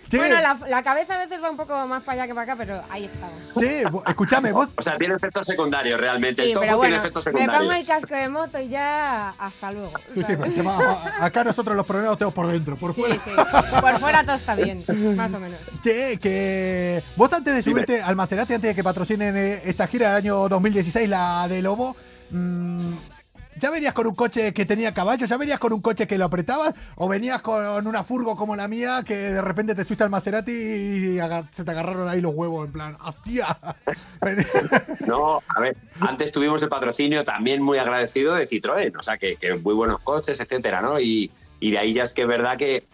Che, Bueno, la, la cabeza a veces va un poco más para allá que para acá, pero ahí estamos. che, escúchame, vos. O sea, tiene efectos secundarios realmente. Sí, el tofu pero tiene bueno, efectos me pongo el secundarios. casco de moto y ya hasta luego. Sí, sí, ¿sabes? pero se va- acá nosotros los problemas los tenemos por dentro, por Sí, fuera. sí. Por fuera todo está bien, más o menos. Che, que vos antes de Dime. subirte al Maserati, antes de que patrocinen eh, esta gira del año 2016, la de Lobo, mm, ¿ya venías con un coche que tenía caballo? ¿Ya venías con un coche que lo apretabas? ¿O venías con una furgo como la mía que de repente te subiste al Maserati y se te agarraron ahí los huevos en plan, ¡hostia! No, a ver, antes tuvimos el patrocinio también muy agradecido de Citroën, o sea, que, que muy buenos coches, etcétera, ¿no? Y, y de ahí ya es que es verdad que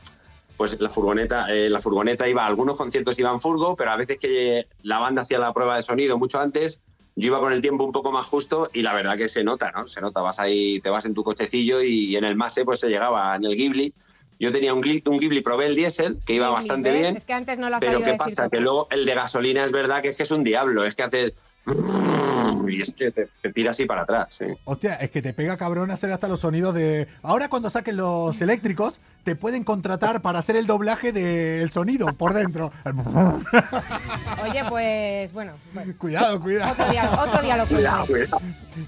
pues la furgoneta, eh, la furgoneta iba, a algunos conciertos iban furgo, pero a veces que la banda hacía la prueba de sonido mucho antes, yo iba con el tiempo un poco más justo y la verdad que se nota, ¿no? Se nota, vas ahí, te vas en tu cochecillo y en el Mase pues se llegaba en el Ghibli. Yo tenía un, un Ghibli Pro el diésel que iba Sí, bastante ¿ves? bien. Es que antes no lo has Pero ¿qué decir pasa? Que luego el de gasolina es verdad que es que es un diablo. Es que haces Y es que te, te tira así para atrás, sí. Hostia, es que te pega cabrón hacer hasta los sonidos de. Ahora cuando saquen los eléctricos, te pueden contratar para hacer el doblaje del sonido por dentro. Oye, pues bueno. bueno. Cuidado, cuidado. Otro día, otro día lo Cuidado, cuidado.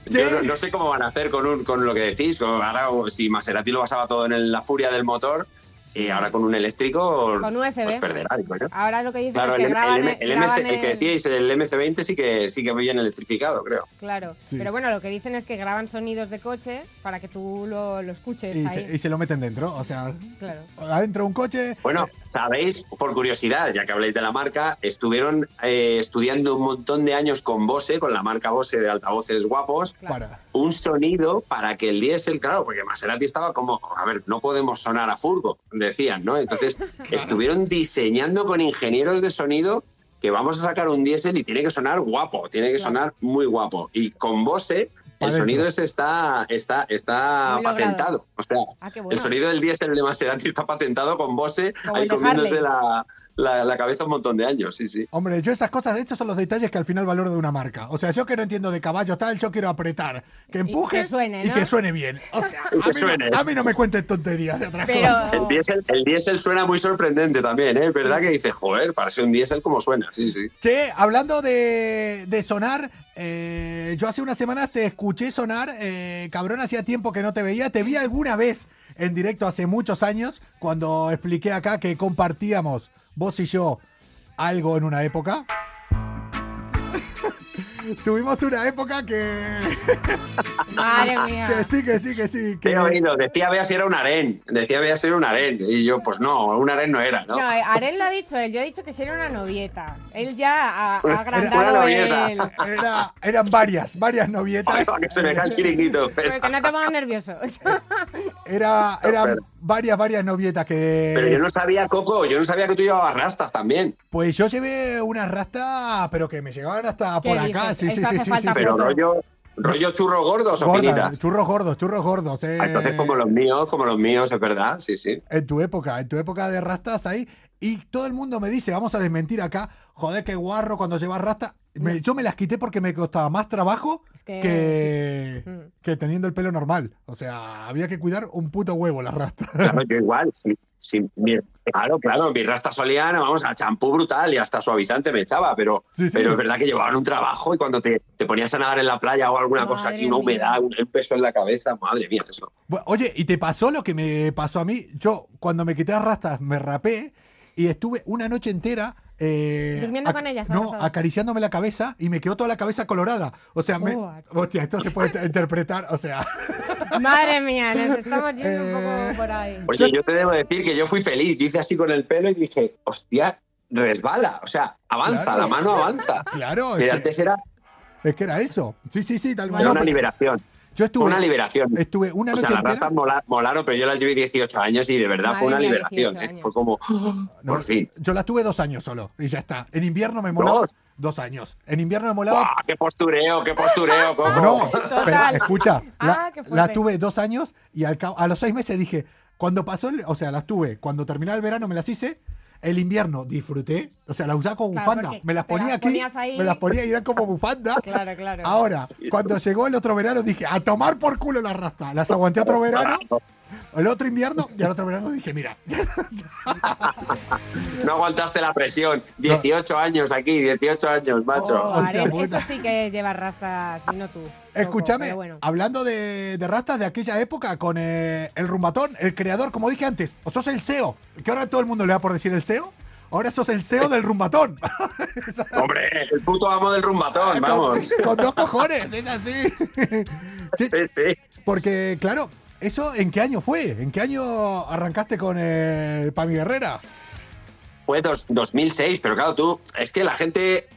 Yo no, no sé cómo van a hacer con, un, con lo que decís. Ahora, o si Maserati lo basaba todo en el- la furia del motor, y ahora con un eléctrico, Con USB. pues perderá. Ahora lo que dicen Claro, es que el, graban, el el graban MC el que decíais, el MC20 sí que, sí que viene electrificado, creo. Claro, Sí. pero bueno, lo que dicen es que graban sonidos de coche para que tú lo, lo escuches Y ahí. se, y se lo meten dentro. O sea, Claro. adentro de un coche. Bueno, sabéis, por curiosidad, ya que habláis de la marca, estuvieron eh, estudiando un montón de años con Bose, con la marca Bose de altavoces guapos, Para. un sonido para que el diésel, claro, porque Maserati estaba como, a ver, no podemos sonar a furgo, decían, ¿no? Entonces estuvieron diseñando con ingenieros de sonido que vamos a sacar un diésel y tiene que sonar guapo, tiene que sonar muy guapo. Y con Bose el sonido ese está, está, está Muy logrado. patentado. O sea, Ah, bueno. el sonido del diésel de Maserati está patentado con Bose Como ahí comiéndose la, la- la cabeza un montón de años, sí, sí. Hombre, yo esas cosas, estos son los detalles que al final valoro de una marca. O sea, yo que no entiendo de caballo tal, yo quiero apretar, que empuje que suene, y que suene bien. O sea, Y a mí, suene. No, a mí no me cuentes tonterías de otras Pero- cosas. El diésel, el diésel suena muy sorprendente también, ¿eh? Es verdad que dice, joder, para ser un diésel como suena, sí, sí. Che, hablando de, de sonar, eh, yo hace unas semanas te escuché sonar, eh, cabrón, hacía tiempo que no te veía, te vi alguna vez en directo hace muchos años, cuando expliqué acá que compartíamos, vos y yo, algo en una época. Tuvimos una época que, Madre mía. que sí, que sí, que sí. He Que, oído, decía vea si era un harén, decía vea si era un harén. Y yo, pues no, un harén no era, ¿no? No, eh, Arel lo ha dicho él, yo he dicho que si era una novieta. Él ya ha, ha agrandado el... era, eran varias, varias novietas. Ay, para que se me cae el chiringuito. Porque no te pongas nervioso. Era, eran Pero- varias, varias novietas que... Pero yo no sabía, Coco, yo no sabía que tú llevabas rastas también. Pues yo llevé unas rastas, pero que me llegaban hasta ¿Qué por acá. dices? Sí, sí, sí, sí, sí, Pero rollo, rollo churros gordos o finitas. churros gordos, churros gordos. eh. Ah, Entonces, como los míos, como los míos, es verdad, sí, sí. En tu época, en tu época de rastas ahí. Y todo el mundo me dice, vamos a desmentir acá, joder, qué guarro cuando llevas rastas. Me- yo me las quité porque me costaba más trabajo Es que- que, sí. Mm. que teniendo el pelo normal. O sea, había que cuidar un puto huevo las rastas. Claro, yo igual, sí, sí, mi- claro, claro, mis rastas solían, vamos, a champú brutal y hasta suavizante me echaba, pero, Sí, sí. pero es verdad que llevaban un trabajo y cuando te, te ponías a nadar en la playa o alguna cosa aquí, una humedad, un, peso en la cabeza, madre mía, eso. Oye, ¿y te pasó lo que me pasó a mí? Yo, cuando me quité las rastas, me rapé y estuve una noche entera. Eh, Durmiendo con ellas, No, abrazado. acariciándome la cabeza y me quedó toda la cabeza colorada. O sea, me, What? hostia, esto se puede interpretar. O sea, Madre mía, nos estamos yendo un Eh, poco por ahí. Oye, yo te debo decir que yo fui feliz, yo hice así con el pelo y dije, hostia, resbala, o sea, avanza, Claro. la mano avanza. claro, Que es que, antes era, es que era eso. Sí, sí, sí, tal era cual. una liberación, Yo estuve, una liberación. estuve una O sea, las rastas mola- molaron, pero yo las llevé 18 años y de verdad fue una liberación. 18 ¿eh? Fue como, No, por fin. Yo las tuve dos años solo y ya está. En invierno me molaba. ¿Dos? Dos años. En invierno me molaba. ¡Buah, ¡Qué postureo, qué postureo! Coco! No, pero escucha, Ah, qué fuerte. la tuve dos años y al cabo- a los seis meses dije, cuando pasó, el- o sea, las tuve, cuando terminaba el verano me las hice, el invierno disfruté, o sea, las usaba como Claro, bufanda, me las ponía aquí, me las ponía y eran como bufanda. Claro, claro. Ahora, cuando llegó el otro verano dije, a tomar por culo las rastas, las aguanté otro verano, el otro invierno y al otro verano dije, mira, No aguantaste la presión. 18 años aquí, 18 años, macho. Oh, eso sí que es llevar rastas y no tú. Escúchame, bueno. hablando de, de rastas de aquella época con eh, el rumbatón, el creador, como dije antes, o sos el CEO, que ahora todo el mundo le da por decir el CEO, ahora sos el CEO del rumbatón. Hombre, el puto amo del rumbatón, vamos. con, con dos cojones, es así. Sí, Sí, sí. Porque, claro, ¿eso en qué año fue? ¿En qué año arrancaste con el Pami Guerrera? Fue dos- 2006, pero claro, tú, es que la gente,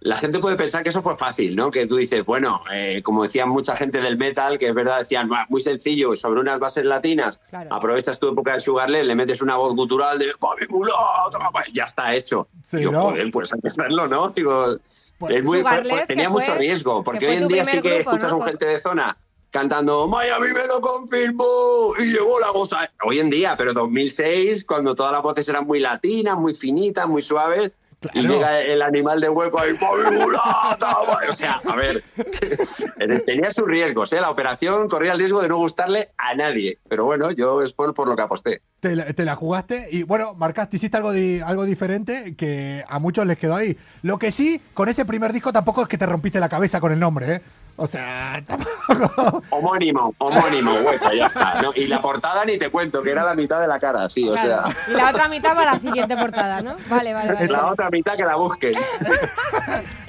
la gente puede pensar que eso fue fácil, ¿no? Que tú dices, bueno, eh, como decían mucha gente del metal, que es verdad, decían, "Buah, muy sencillo, sobre unas bases latinas, Claro. aprovechas tu época de Sugarland, le metes una voz gutural de "Papi mulata", pues, ya está hecho. Sí, Digo, ¿no? joder, pues hay que hacerlo, ¿no? Digo, Pues, es muy, fue- Sugarless, fue- que tenía fue- mucho riesgo, que porque hoy en día sí que grupo, escuchas ¿no? a un gente de zona cantando Miami me lo confirmó y llegó la voz a-". hoy en día pero 2006 cuando todas las voces eran muy latinas muy finitas muy suaves Y llega el animal de hueco ahí, ¡Mami mulata! O sea, a ver, tenía sus riesgos, ¿eh? La operación corría el riesgo de no gustarle a nadie. Pero bueno, yo es por, por lo que aposté. Te la, te la jugaste y bueno, marcaste, hiciste algo, di- algo diferente que a muchos les quedó ahí. Lo que sí, con ese primer disco tampoco es que te rompiste la cabeza con el nombre, ¿eh? O sea, tampoco. Homónimo, homónimo, hueco, ya está. ¿no? Y la portada ni te cuento, que era la mitad de la cara, sí, o sea. Y la otra mitad para la siguiente portada, ¿no? Vale, vale, vale. La otra mitad que la busquen.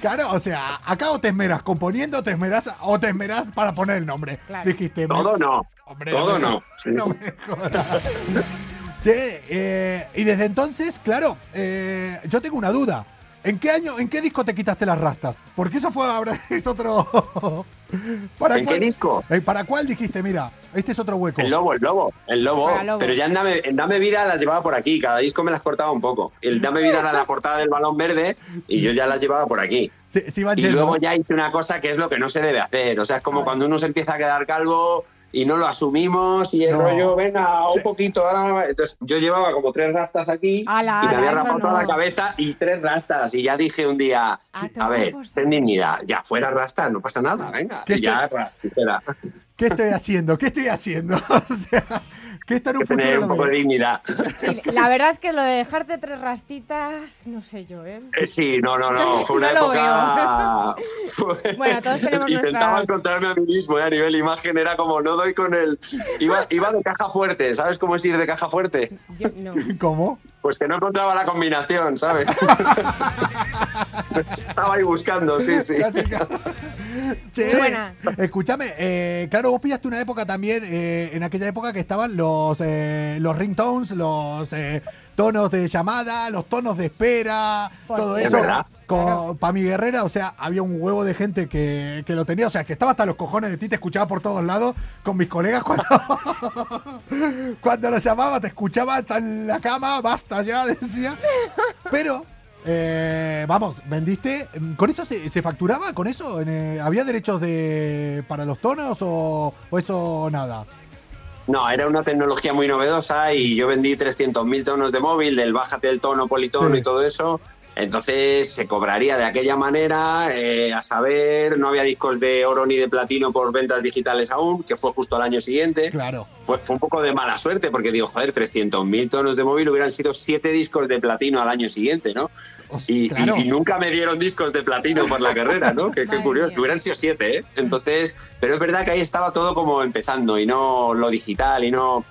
Claro, o sea, acá o te esmeras componiendo, te esmeras o te esmeras para poner el nombre. Claro. Dijiste. Todo no. Hombre, Todo no no. me- no me jodas. Che, eh, y desde entonces, claro, eh, yo tengo una duda. ¿En qué año, en qué disco te quitaste las rastas? Porque eso fue ahora, es otro. ¿Para ¿En qué disco? eh, ¿Para cuál dijiste? Mira, este es otro hueco. El lobo, el lobo, el lobo. Pero ya en Dame, en Dame Vida las llevaba por aquí. Cada disco me las cortaba un poco. El Dame Vida era la portada del balón verde y yo ya las llevaba por aquí. Sí, sí van y luego ya hice una cosa que es lo que no se debe hacer. O sea, es como cuando uno se empieza a quedar calvo y no lo asumimos y el No. rollo, venga, un poquito. Ahora... Entonces yo llevaba como tres rastas aquí Ala, y me había rapado toda no. la cabeza y tres rastas. Y ya dije un día, a ver, ten dignidad, ya fuera rastas, no pasa nada, venga. ¿Qué Y ya rastitera. ¿Qué estoy haciendo? ¿Qué estoy haciendo? o sea, ¿qué está en un que tener poco de dignidad. Sí, la verdad es que lo de dejarte tres rastitas, no sé yo, ¿eh? Eh, Sí, no, no, no. Fue una No época. fue- Bueno, todos tenemos Intentaba encontrarme a mí mismo, ¿eh? a nivel imagen era como no doy con el. Iba, iba de caja fuerte, ¿sabes cómo es ir de caja fuerte? Yo, no. ¿Cómo? Pues que no encontraba la combinación, ¿sabes? Estaba ahí buscando, sí, sí. Che, Muy buena. escúchame, eh, claro, vos pillaste una época también, eh, en aquella época que estaban los, eh, los ringtones, los eh, tonos de llamada, los tonos de espera, todo sí. eso. Es verdad. Con, Pa' mi guerrera, o sea, había un huevo de gente que, que lo tenía, o sea, que estaba hasta los cojones de ti, te escuchaba por todos lados con mis colegas cuando, cuando lo llamaba, te escuchaba hasta en la cama, basta ya, decía. Pero, eh, vamos, vendiste. ¿Con eso se, se facturaba? ¿Con eso? En, eh, ¿Había derechos de para los tonos o, o eso nada? No, era una tecnología muy novedosa y yo vendí 300.000 tonos de móvil, del bájate el tono, politono Sí. y todo eso. Entonces se cobraría de aquella manera, eh, a saber, no había discos de oro ni de platino por ventas digitales aún, que fue justo al año siguiente. Claro. Fue, fue un poco de mala suerte porque digo, joder, 300.000 tonos de móvil hubieran sido siete discos de platino al año siguiente, ¿no? Y, y- claro. y nunca me dieron discos de platino por la carrera, ¿no? Qué, qué curioso, que hubieran sido siete, ¿eh? Entonces, pero es verdad que ahí estaba todo como empezando y no lo digital y no...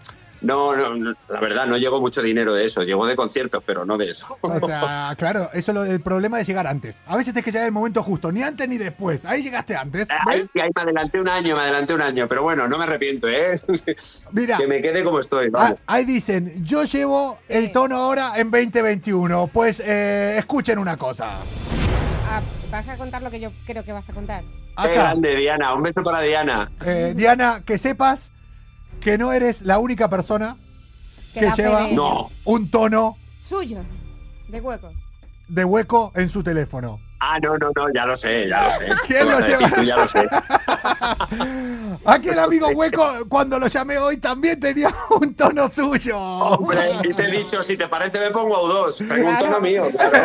No, no, no, la verdad, no llegó mucho dinero de eso. Llegó de conciertos, pero no de eso. O sea, claro, eso es lo- el problema de llegar antes. A veces tienes que llegar el momento justo, ni antes ni después. Ahí llegaste antes. Ahí, ¿ves? ahí me adelanté un año, me adelanté un año, pero bueno, no me arrepiento, ¿eh? Mira. que me quede como estoy. Ah, vamos. ahí dicen, yo llevo el tono ahora en 2021. Pues eh, escuchen una cosa. Ah, ¿Vas a contar lo que yo creo que vas a contar? Qué Acá, grande, Diana. Un beso para Diana. eh, Diana, que sepas que no eres la única persona Que lleva. No. un tono Suyo, de hueco. de hueco en su teléfono. Ah, no, no, no, ya lo sé, ya lo sé. ¿Quién ¿Qué lo lleva? tú? Ya lo sé. Aquí el amigo hueco, cuando lo llamé hoy, también tenía un tono suyo. Hombre, y te he dicho, si te parece me pongo a U2. Tengo un tono mío, claro.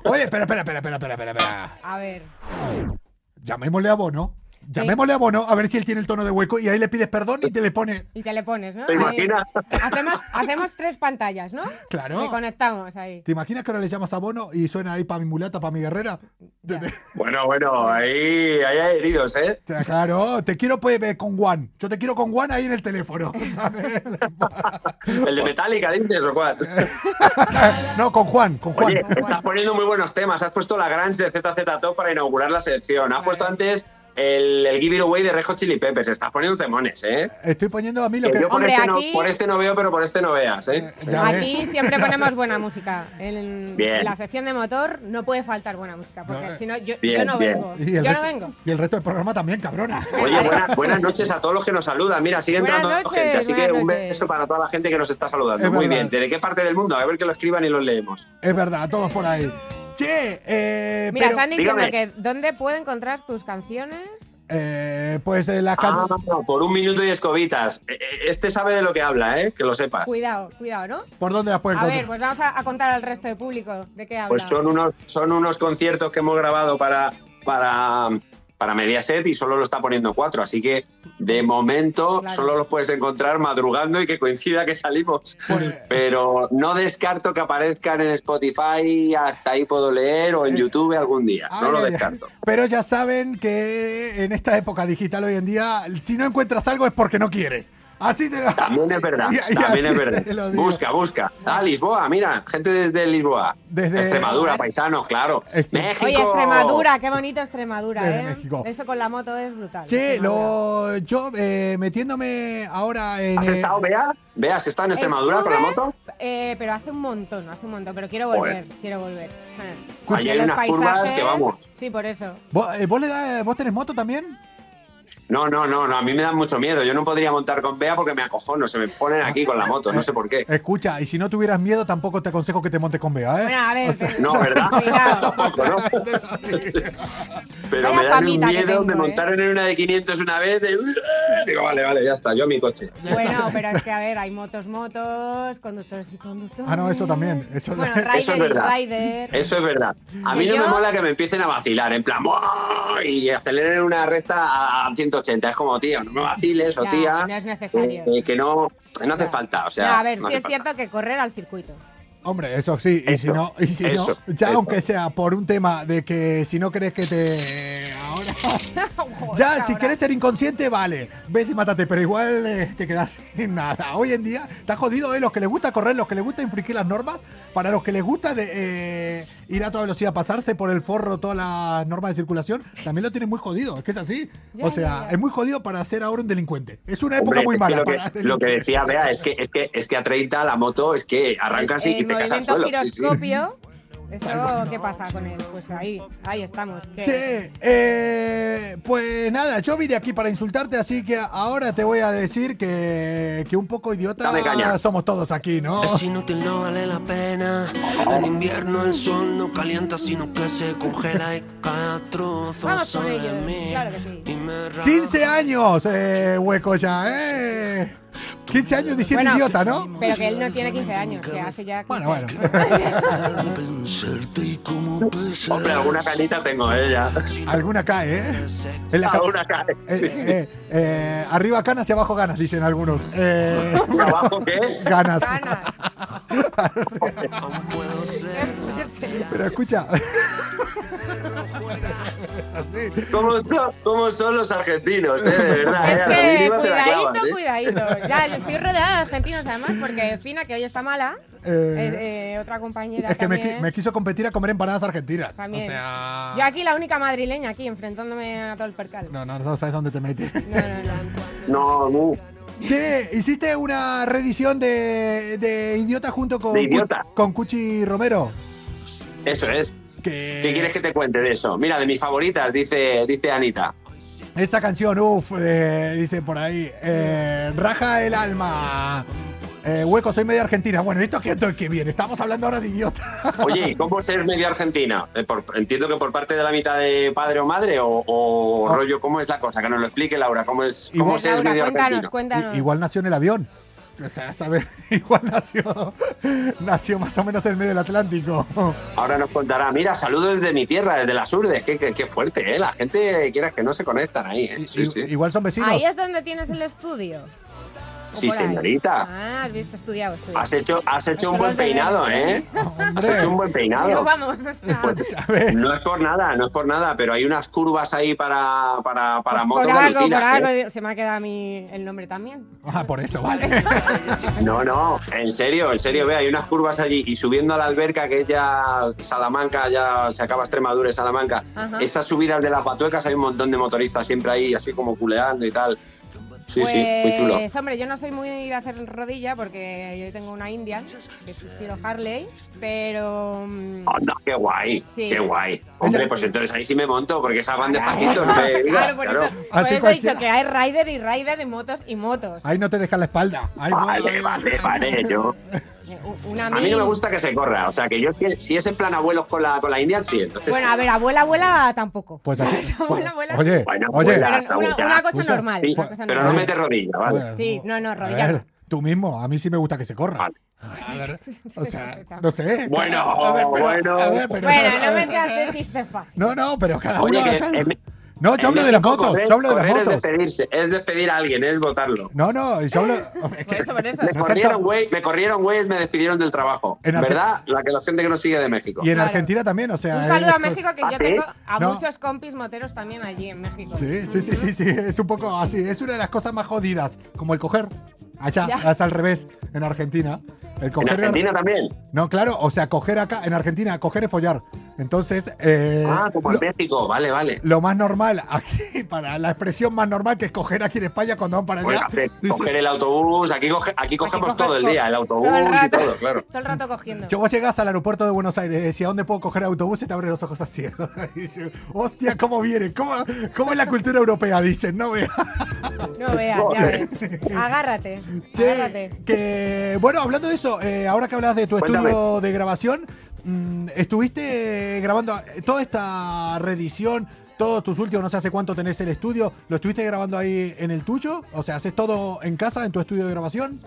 Oye, espera, espera, espera, espera, espera, espera, espera. A ver. Llamémosle a Bono. Llamémosle a Bono a ver si él tiene el tono de hueco y ahí le pides perdón y te le pone. Y te le pones, ¿no? ¿Te Ahí. imaginas? Hacemos, hacemos tres pantallas, ¿no? Claro. Y conectamos ahí. ¿Te imaginas que ahora le llamas a Bono y suena ahí para mi mulata, para mi guerrera? Bueno, bueno, ahí, ahí hay heridos, ¿eh? Claro, te quiero pues, eh, con Juan. Yo te quiero con Juan ahí en el teléfono, ¿sabes? El de Metallica, dices, o cuál. No, con Juan, con Juan. Oye, estás poniendo muy buenos temas. Has puesto la Grunge de ZZ Top para inaugurar la sección. Has puesto antes el, el Give It Away de Rejo Chili Peppers. Estás poniendo temones, ¿eh? Estoy poniendo a mí lo Que que. yo por, Hombre, este no, por este no veo, pero por este no veas, ¿eh? Ya Aquí ves. siempre ponemos buena música. En, Bien. en la sección de motor no puede faltar buena música, porque No, si no, yo, bien, yo no bien. vengo. Y Yo el, no resto, vengo. y el resto del programa también, cabrona. Oye, buena- buenas noches a todos los que nos saludan. Mira, sigue Buenas entrando noches, gente, así que un noches. beso para toda la gente que nos está saludando. Es Muy verdad. bien. ¿De qué parte del mundo? A ver que lo escriban y los leemos. Es verdad, todos por ahí. Che, eh, Mira, pero- están diciendo dígame. que ¿dónde puedo encontrar tus canciones Eh, pues eh, la Ah, canción. no, por un minuto y escobitas. Eh, eh, Este sabe de lo que habla, ¿eh? Que lo sepas. Cuidado, cuidado, ¿no? ¿Por dónde la puedes A ver, pues vamos a, a contar al resto del público de qué habla. Pues son unos, son unos conciertos que hemos grabado para, para, para Mediaset y solo lo está poniendo cuatro. Así que de momento Claro. solo los puedes encontrar madrugando y que coincida que salimos. Pero no descarto que aparezcan en Spotify, hasta ahí puedo leer, o en YouTube algún día. No lo ay, descarto. Pero ya saben que en esta época digital hoy en día, si no encuentras algo es porque no quieres. Así te lo... También es verdad, Y- y también es verdad. Busca, busca. Ah, Lisboa, mira, gente desde Lisboa. Desde- Extremadura, paisanos, claro. México. Oye, Extremadura, qué bonito Extremadura, Desde ¿eh? México. Eso con la moto es brutal. Che, lo, yo eh, metiéndome ahora en... ¿Has eh, estado, Bea? Bea, ¿has estado en Extremadura con la Estuve, moto? eh, pero hace un montón, hace un montón. Pero quiero Joder. volver, quiero volver. Eh. Ahí Y hay unas curvas que vamos. Sí, por eso. ¿Vos, eh, vos le da- ¿Vos tenés moto también? No, no, no, no, a mí me da mucho miedo. Yo no podría montar con Bea porque me acojono, se me ponen aquí con la moto, no sé por qué. Escucha, y si no tuvieras miedo, tampoco te aconsejo que te montes con Bea, ¿eh? Bueno, a ver, O sea- pero- No, ¿verdad? Cuidado. Tampoco, ¿no? Pero Vaya me da un miedo, tengo, me ¿eh? montaron en una de 500 una vez. de- Digo, vale, vale, ya está, yo a mi coche. Bueno, pero es que a ver, hay motos, motos, conductores y conductores. Ah, no, eso también. Eso, Bueno, Eso es rider y verdad. rider. Eso es verdad. A mí no me mola que me empiecen a vacilar, en plan, ¡buah! y aceleren una recta a 180. Es como, tío, no me vaciles o Ya, tía. no es necesario. eh, que no, no hace falta. O sea, no, a ver, no sí es falta. cierto que correr al circuito. Hombre, eso sí, y si no, y si eso, no, ya eso. aunque sea por un tema de que si no crees que te ahora Joder, ya si ahora. quieres ser inconsciente, vale, ves y mátate, pero igual eh, te quedas sin nada. Hoy en día está jodido, eh, los que les gusta correr, los que les gusta infringir las normas, para los que les gusta de eh, ir a toda velocidad, pasarse por el forro todas las normas de circulación, también lo tienen muy jodido, es que es así. Ya, o sea, ya, ya. es muy jodido para ser ahora un delincuente. Es una época Hombre, muy mala lo, que, para lo que delinquir. decía Bea es que, es, que, es que a 30 la moto es que arrancas y, y el te casas al suelo. sí, sí. Eso, ¿qué pasa con él? Pues ahí, ahí estamos. ¿Qué? Che, eh, pues nada, yo vine aquí para insultarte, así que ahora te voy a decir que, que un poco idiota somos todos aquí, ¿no? Es inútil, no vale la pena. En invierno el sol no calienta, sino que se congela y cada trozo Vamos con sobre ello, mí. claro que sí. Y me raja 15 años, eh, hueco ya, ¿eh? 15 años diciendo Bueno, idiota, ¿no? Pero que él no tiene 15 años, que hace ya. 15 Bueno, bueno. Hombre, alguna canita tengo, ¿eh? Ya. Alguna cae, ¿eh? En la ca- Alguna cae. eh, Sí, sí. eh, eh, arriba canas y abajo ganas, dicen algunos. Eh, ¿Abajo qué? ganas. Ganas. puedo ser. Pero escucha. ¿Cómo, son- cómo son los argentinos, eh? De verdad, Es eh, que cuidadito, clavas, ¿eh? cuidadito. Ya estoy rodeada de argentinos además, porque Fina, que hoy está mala, Eh, eh, eh, otra compañera es que me, también. qui- me quiso competir a comer empanadas argentinas. También. O sea. Yo aquí la única madrileña aquí, enfrentándome a todo el percal. No, no, no sabes dónde te metes. No, no, no. No, no. Che, hiciste una reedición de, de Idiota junto con, De Idiota. Con Cuchi Romero. Eso es. Que ¿Qué quieres que te cuente de eso? Mira, de mis favoritas, dice, dice Anita. Esa canción, uff, dice por ahí. eh, raja el alma. Eh, hueco, soy media argentina. Bueno, ¿esto qué, esto qué viene? Estamos hablando ahora de idiota. Oye, ¿y ¿cómo ser medio argentina? Eh, por- entiendo que por parte de la mitad de padre o madre, o, o Ah. rollo, ¿cómo es la cosa? Que nos lo explique Laura, ¿cómo es, cómo Igual- se es Laura, medio cuéntanos, argentino? cuéntanos. Igual nació en el avión. O sea, ¿sabes? Igual nació, nació más o menos en medio del Atlántico. Ahora nos contará, mira, saludos desde mi tierra, desde las Urdes, qué, qué, qué fuerte, ¿eh? La gente, quieras que no, se conectan ahí, ¿eh? Sí, I- sí. Igual son vecinos. Ahí es donde tienes el estudio. ¿O Sí, señorita. Ah, has visto estudiado, estudiado. Has hecho, has hecho un buen peinado, ¿eh? Has hecho un buen peinado. vamos, o sea, Pues, no es por nada, no es por nada, pero hay unas curvas ahí para, para, para pues motos por algo, por alucinas, ¿eh? algo, se me ha quedado a mí el nombre también. Ah, por eso, vale. No, no, en serio, en serio, ve, hay unas curvas allí y subiendo a la alberca que es ya Salamanca, ya se acaba Extremadura y Salamanca, Ajá. esas subidas de las patuecas hay un montón de motoristas siempre ahí, así como culeando y tal. Sí, sí, muy chulo. Pues, hombre, yo no soy muy de hacer rodilla porque yo tengo una Indian, que es estilo Harley, pero... mm, Anda, qué guay, Sí. qué guay. Hombre, pues entonces ahí sí me monto, porque esas van no me digas, Claro, por claro. eso, por Así eso he dicho que hay rider y rider y motos y motos. Ahí no te dejan la espalda. Ahí Vale, vale, vale, yo, A mí no me gusta que se corra. O sea, que yo si, si es en plan abuelos con la, con la Indian, sí. Entonces, Bueno, a ver, abuela, abuela tampoco. Pues así. Abuela, abuela. Oye, Bueno, oye. una- cosa normal, sí, una cosa pero normal. no mete rodilla, ¿vale? Sí, no, no, A rodilla. ver, tú mismo, a mí sí me gusta que se corra. A ver, o sea, no sé. Bueno, A ver, pero- bueno. a ver, pero- Bueno, no me seas de chiste fácil. No, no, pero cada Oye, uno. que cada- en- No, yo hablo de las motos, correr- yo hablo de las correr Es motos. despedirse, es despedir a alguien, es votarlo. No, no, yo hablo. Por eso, por eso. Me corrieron, güey, me corrieron, güey, me despidieron del trabajo. En Arge- ¿Verdad? La que la gente que nos sigue de México. Y en Claro. Argentina también, o sea. Un saludo es- a México que ¿Ah, yo sí? tengo a No. muchos compis moteros también allí en México. Sí, sí, sí, sí, sí, es un poco así. Es una de las cosas más jodidas, como el coger. Allá, es al revés, en Argentina. El En coger Argentina también. No, claro, o sea, coger acá, en Argentina, coger es follar. Entonces, eh, Ah, como lo, en México, vale, vale. lo más normal aquí, para la expresión más normal que es coger aquí en España cuando van para allá. Dice, coger el autobús, aquí, coge- aquí cogemos coge- todo el día, el autobús todo el y rato. todo, claro. Todo el rato cogiendo. Yo vos llegas al aeropuerto de Buenos Aires y a dónde puedo coger autobús y te abren los ojos así. Y yo, Hostia, ¿cómo viene? ¿Cómo, ¿Cómo es la cultura europea? Dicen, no vea. No veas, ya ves. Agárrate, agárrate. Que, bueno, hablando de eso, eh, ahora que hablas de tu Cuéntame. estudio de grabación, mm, estuviste grabando eh, toda esta reedición, todos tus últimos, no sé hace cuánto tenés el estudio, ¿lo estuviste grabando ahí en el tuyo? O sea, ¿haces todo en casa, en tu estudio de grabación?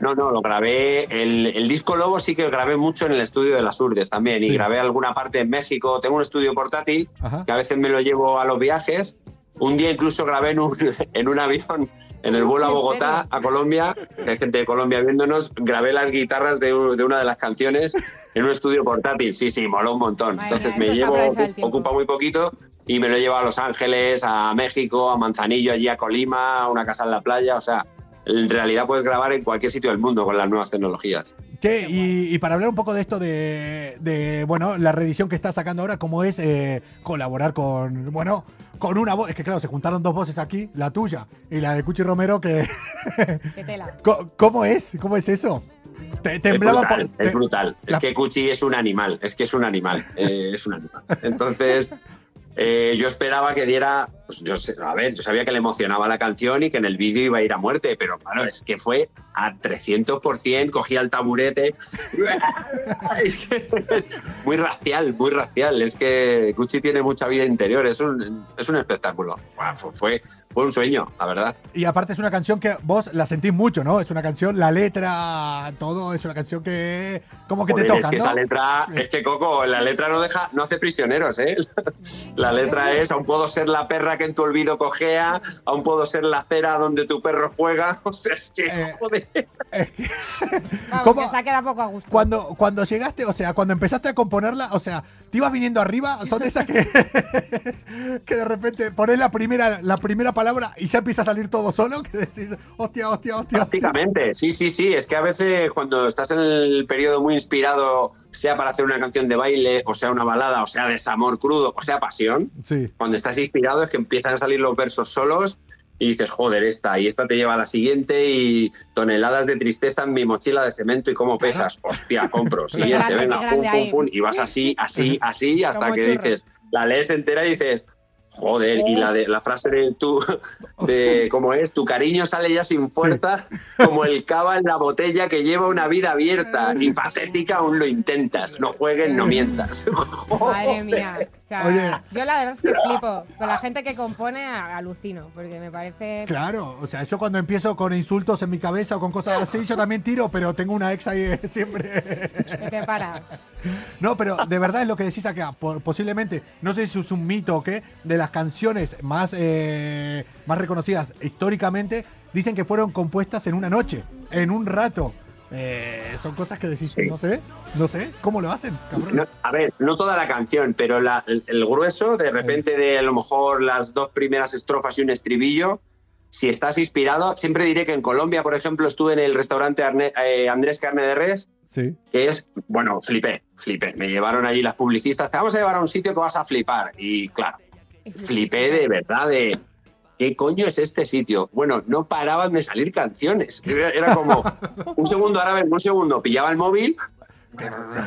No, no, lo grabé. El, el disco Lobo sí que lo grabé mucho en el estudio de las Urdes también. Y grabé alguna parte en México. Tengo un estudio portátil Ajá. que a veces me lo llevo a los viajes. Un día incluso grabé en un, en un avión, en el vuelo a ¿En Bogotá, a Colombia, que hay gente de Colombia viéndonos, grabé las guitarras de, un- de una de las canciones en un estudio portátil. Sí, sí, moló un montón. Madre Entonces me llevo, ocupa muy poquito y me lo llevo a Los Ángeles, a México, a Manzanillo, allí a Colima, a una casa en la playa. O sea, en realidad puedes grabar en cualquier sitio del mundo con las nuevas tecnologías. Che, y, y para hablar un poco de esto de, de, bueno, la reedición que estás sacando ahora, ¿cómo es eh, colaborar con, bueno, con una voz? Es que claro, se juntaron dos voces aquí, la tuya y la de Cuchi Romero, que... Qué tela. ¿Cómo es? ¿Cómo es eso? Te, Es temblaba brutal, por- te- es brutal. la- Es que Cuchi es un animal, es que es un animal, eh, es un animal. Entonces, eh, yo esperaba que diera, pues yo sé, a ver, yo sabía que le emocionaba la canción y que en el vídeo iba a ir a muerte, pero claro, es que fue a 300%, cogía el taburete. Es que- muy racial, muy racial. Es que Cuchi tiene mucha vida interior, es un, es un espectáculo. Fue, fue, fue un sueño, la verdad. Y aparte es una canción que vos la sentís mucho, ¿no? Es una canción, la letra, todo, es una canción que como que te toca, es que ¿no? esa letra, es que Coco, la letra no deja, no hace prisioneros, ¿eh? La letra es, aún puedo ser la perra que en tu olvido cojea, aún puedo ser la cera donde tu perro juega. O sea, es que, Eh, joder. ¿Cómo? que se ha quedado poco a gusto. Cuando, cuando llegaste, o sea, cuando empezaste a componerla, o sea, te ibas viniendo arriba, son esas que, que de repente pones la primera, la primera palabra y ya empieza a salir todo solo, que decís, hostia, hostia, hostia. hostia. Prácticamente, sí, sí, sí. Es que a veces cuando estás en el periodo muy inspirado, sea para hacer una canción de baile, o sea una balada, o sea desamor crudo, o sea pasión, Sí. cuando estás inspirado es que empiezan a salir los versos solos y dices, joder, esta, y esta te lleva a la siguiente y toneladas de tristeza en mi mochila de cemento y cómo pesas. Hostia, compro. Siguiente, venga, fun, fun, fun. Y vas así, así, así, hasta que dices, la lees entera y dices, joder, y la, de, la frase de tú, de cómo es, tu cariño sale ya sin fuerza, como el cava en la botella que lleva una vida abierta y patética aún lo intentas. No juegues, no mientas. Madre mía. O sea, Oye. yo la verdad es que flipo. Con la gente que compone alucino, porque me parece. Claro, o sea, yo cuando empiezo con insultos en mi cabeza o con cosas así, yo también tiro, pero tengo una ex ahí eh, siempre. que te para. No, pero de verdad es lo que decís acá. po- posiblemente, no sé si es un mito o qué, de las canciones más, eh, más reconocidas históricamente, dicen que fueron compuestas en una noche, en un rato. Eh, son cosas que decís, Sí. no sé, no sé, ¿cómo lo hacen? No, a ver, no toda la canción, pero la- el, el grueso, de repente de a lo mejor las dos primeras estrofas y un estribillo, si estás inspirado, siempre diré que en Colombia, por ejemplo, estuve en el restaurante Arne- eh, Andrés Carne de Res, Sí. que es, bueno, flipé, flipé. Me llevaron allí las publicistas, te vamos a llevar a un sitio que vas a flipar. Y claro, flipé de verdad de... ¿Qué coño es este sitio? Bueno, no paraban de salir canciones. Era, como un segundo, ahora vengo, un segundo, pillaba el móvil,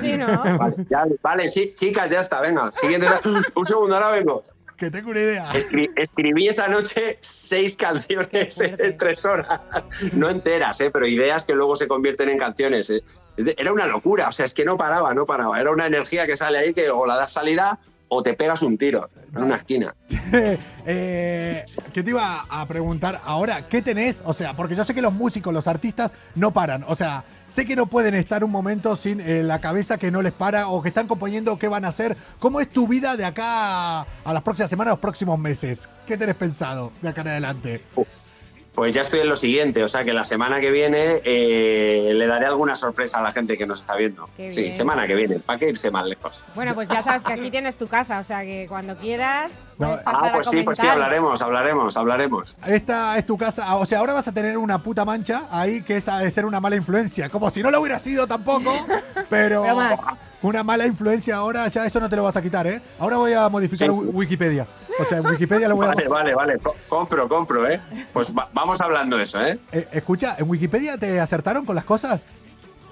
Sí, ¿no? Vale, ya- vale, chi- chicas, ya está, venga. Siguiente. Un segundo, ahora vengo. Que tengo una idea. Escri- escribí esa noche seis canciones en tres horas. No enteras, ¿eh? pero ideas que luego se convierten en canciones. ¿eh? Era una locura, o sea, es que no paraba, no paraba. Era una energía que sale ahí que o la das salida o te pegas un tiro en una esquina. Eh, que te iba a preguntar ahora, ¿qué tenés? O sea, porque yo sé que los músicos, los artistas no paran. O sea, sé que no pueden estar un momento sin eh, la cabeza que no les para o que están componiendo qué van a hacer. ¿Cómo es tu vida de acá a, a las próximas semanas, los próximos meses? ¿Qué tenés pensado de acá en adelante? Pues ya estoy en lo siguiente, o sea que la semana que viene eh, le daré alguna sorpresa a la gente que nos está viendo. Qué sí, bien. semana que viene, ¿para qué irse más lejos? Bueno, pues ya sabes que aquí tienes tu casa, o sea que cuando quieras pasar Ah, a pues sí, pues sí, hablaremos, hablaremos, hablaremos. Esta es tu casa, ah, o sea, ahora vas a tener una puta mancha ahí que es a- de ser una mala influencia, como si no lo hubiera sido tampoco, pero, Pero más. Una mala influencia ahora ya eso no te lo vas a quitar, ¿eh? Ahora voy a modificar Sí, sí. Wikipedia, o sea, en Wikipedia lo voy a... Vale, vale, vale, co- compro, compro, ¿eh? Pues va- vamos hablando de eso, ¿eh? Eh, escucha, ¿en Wikipedia te acertaron con las cosas?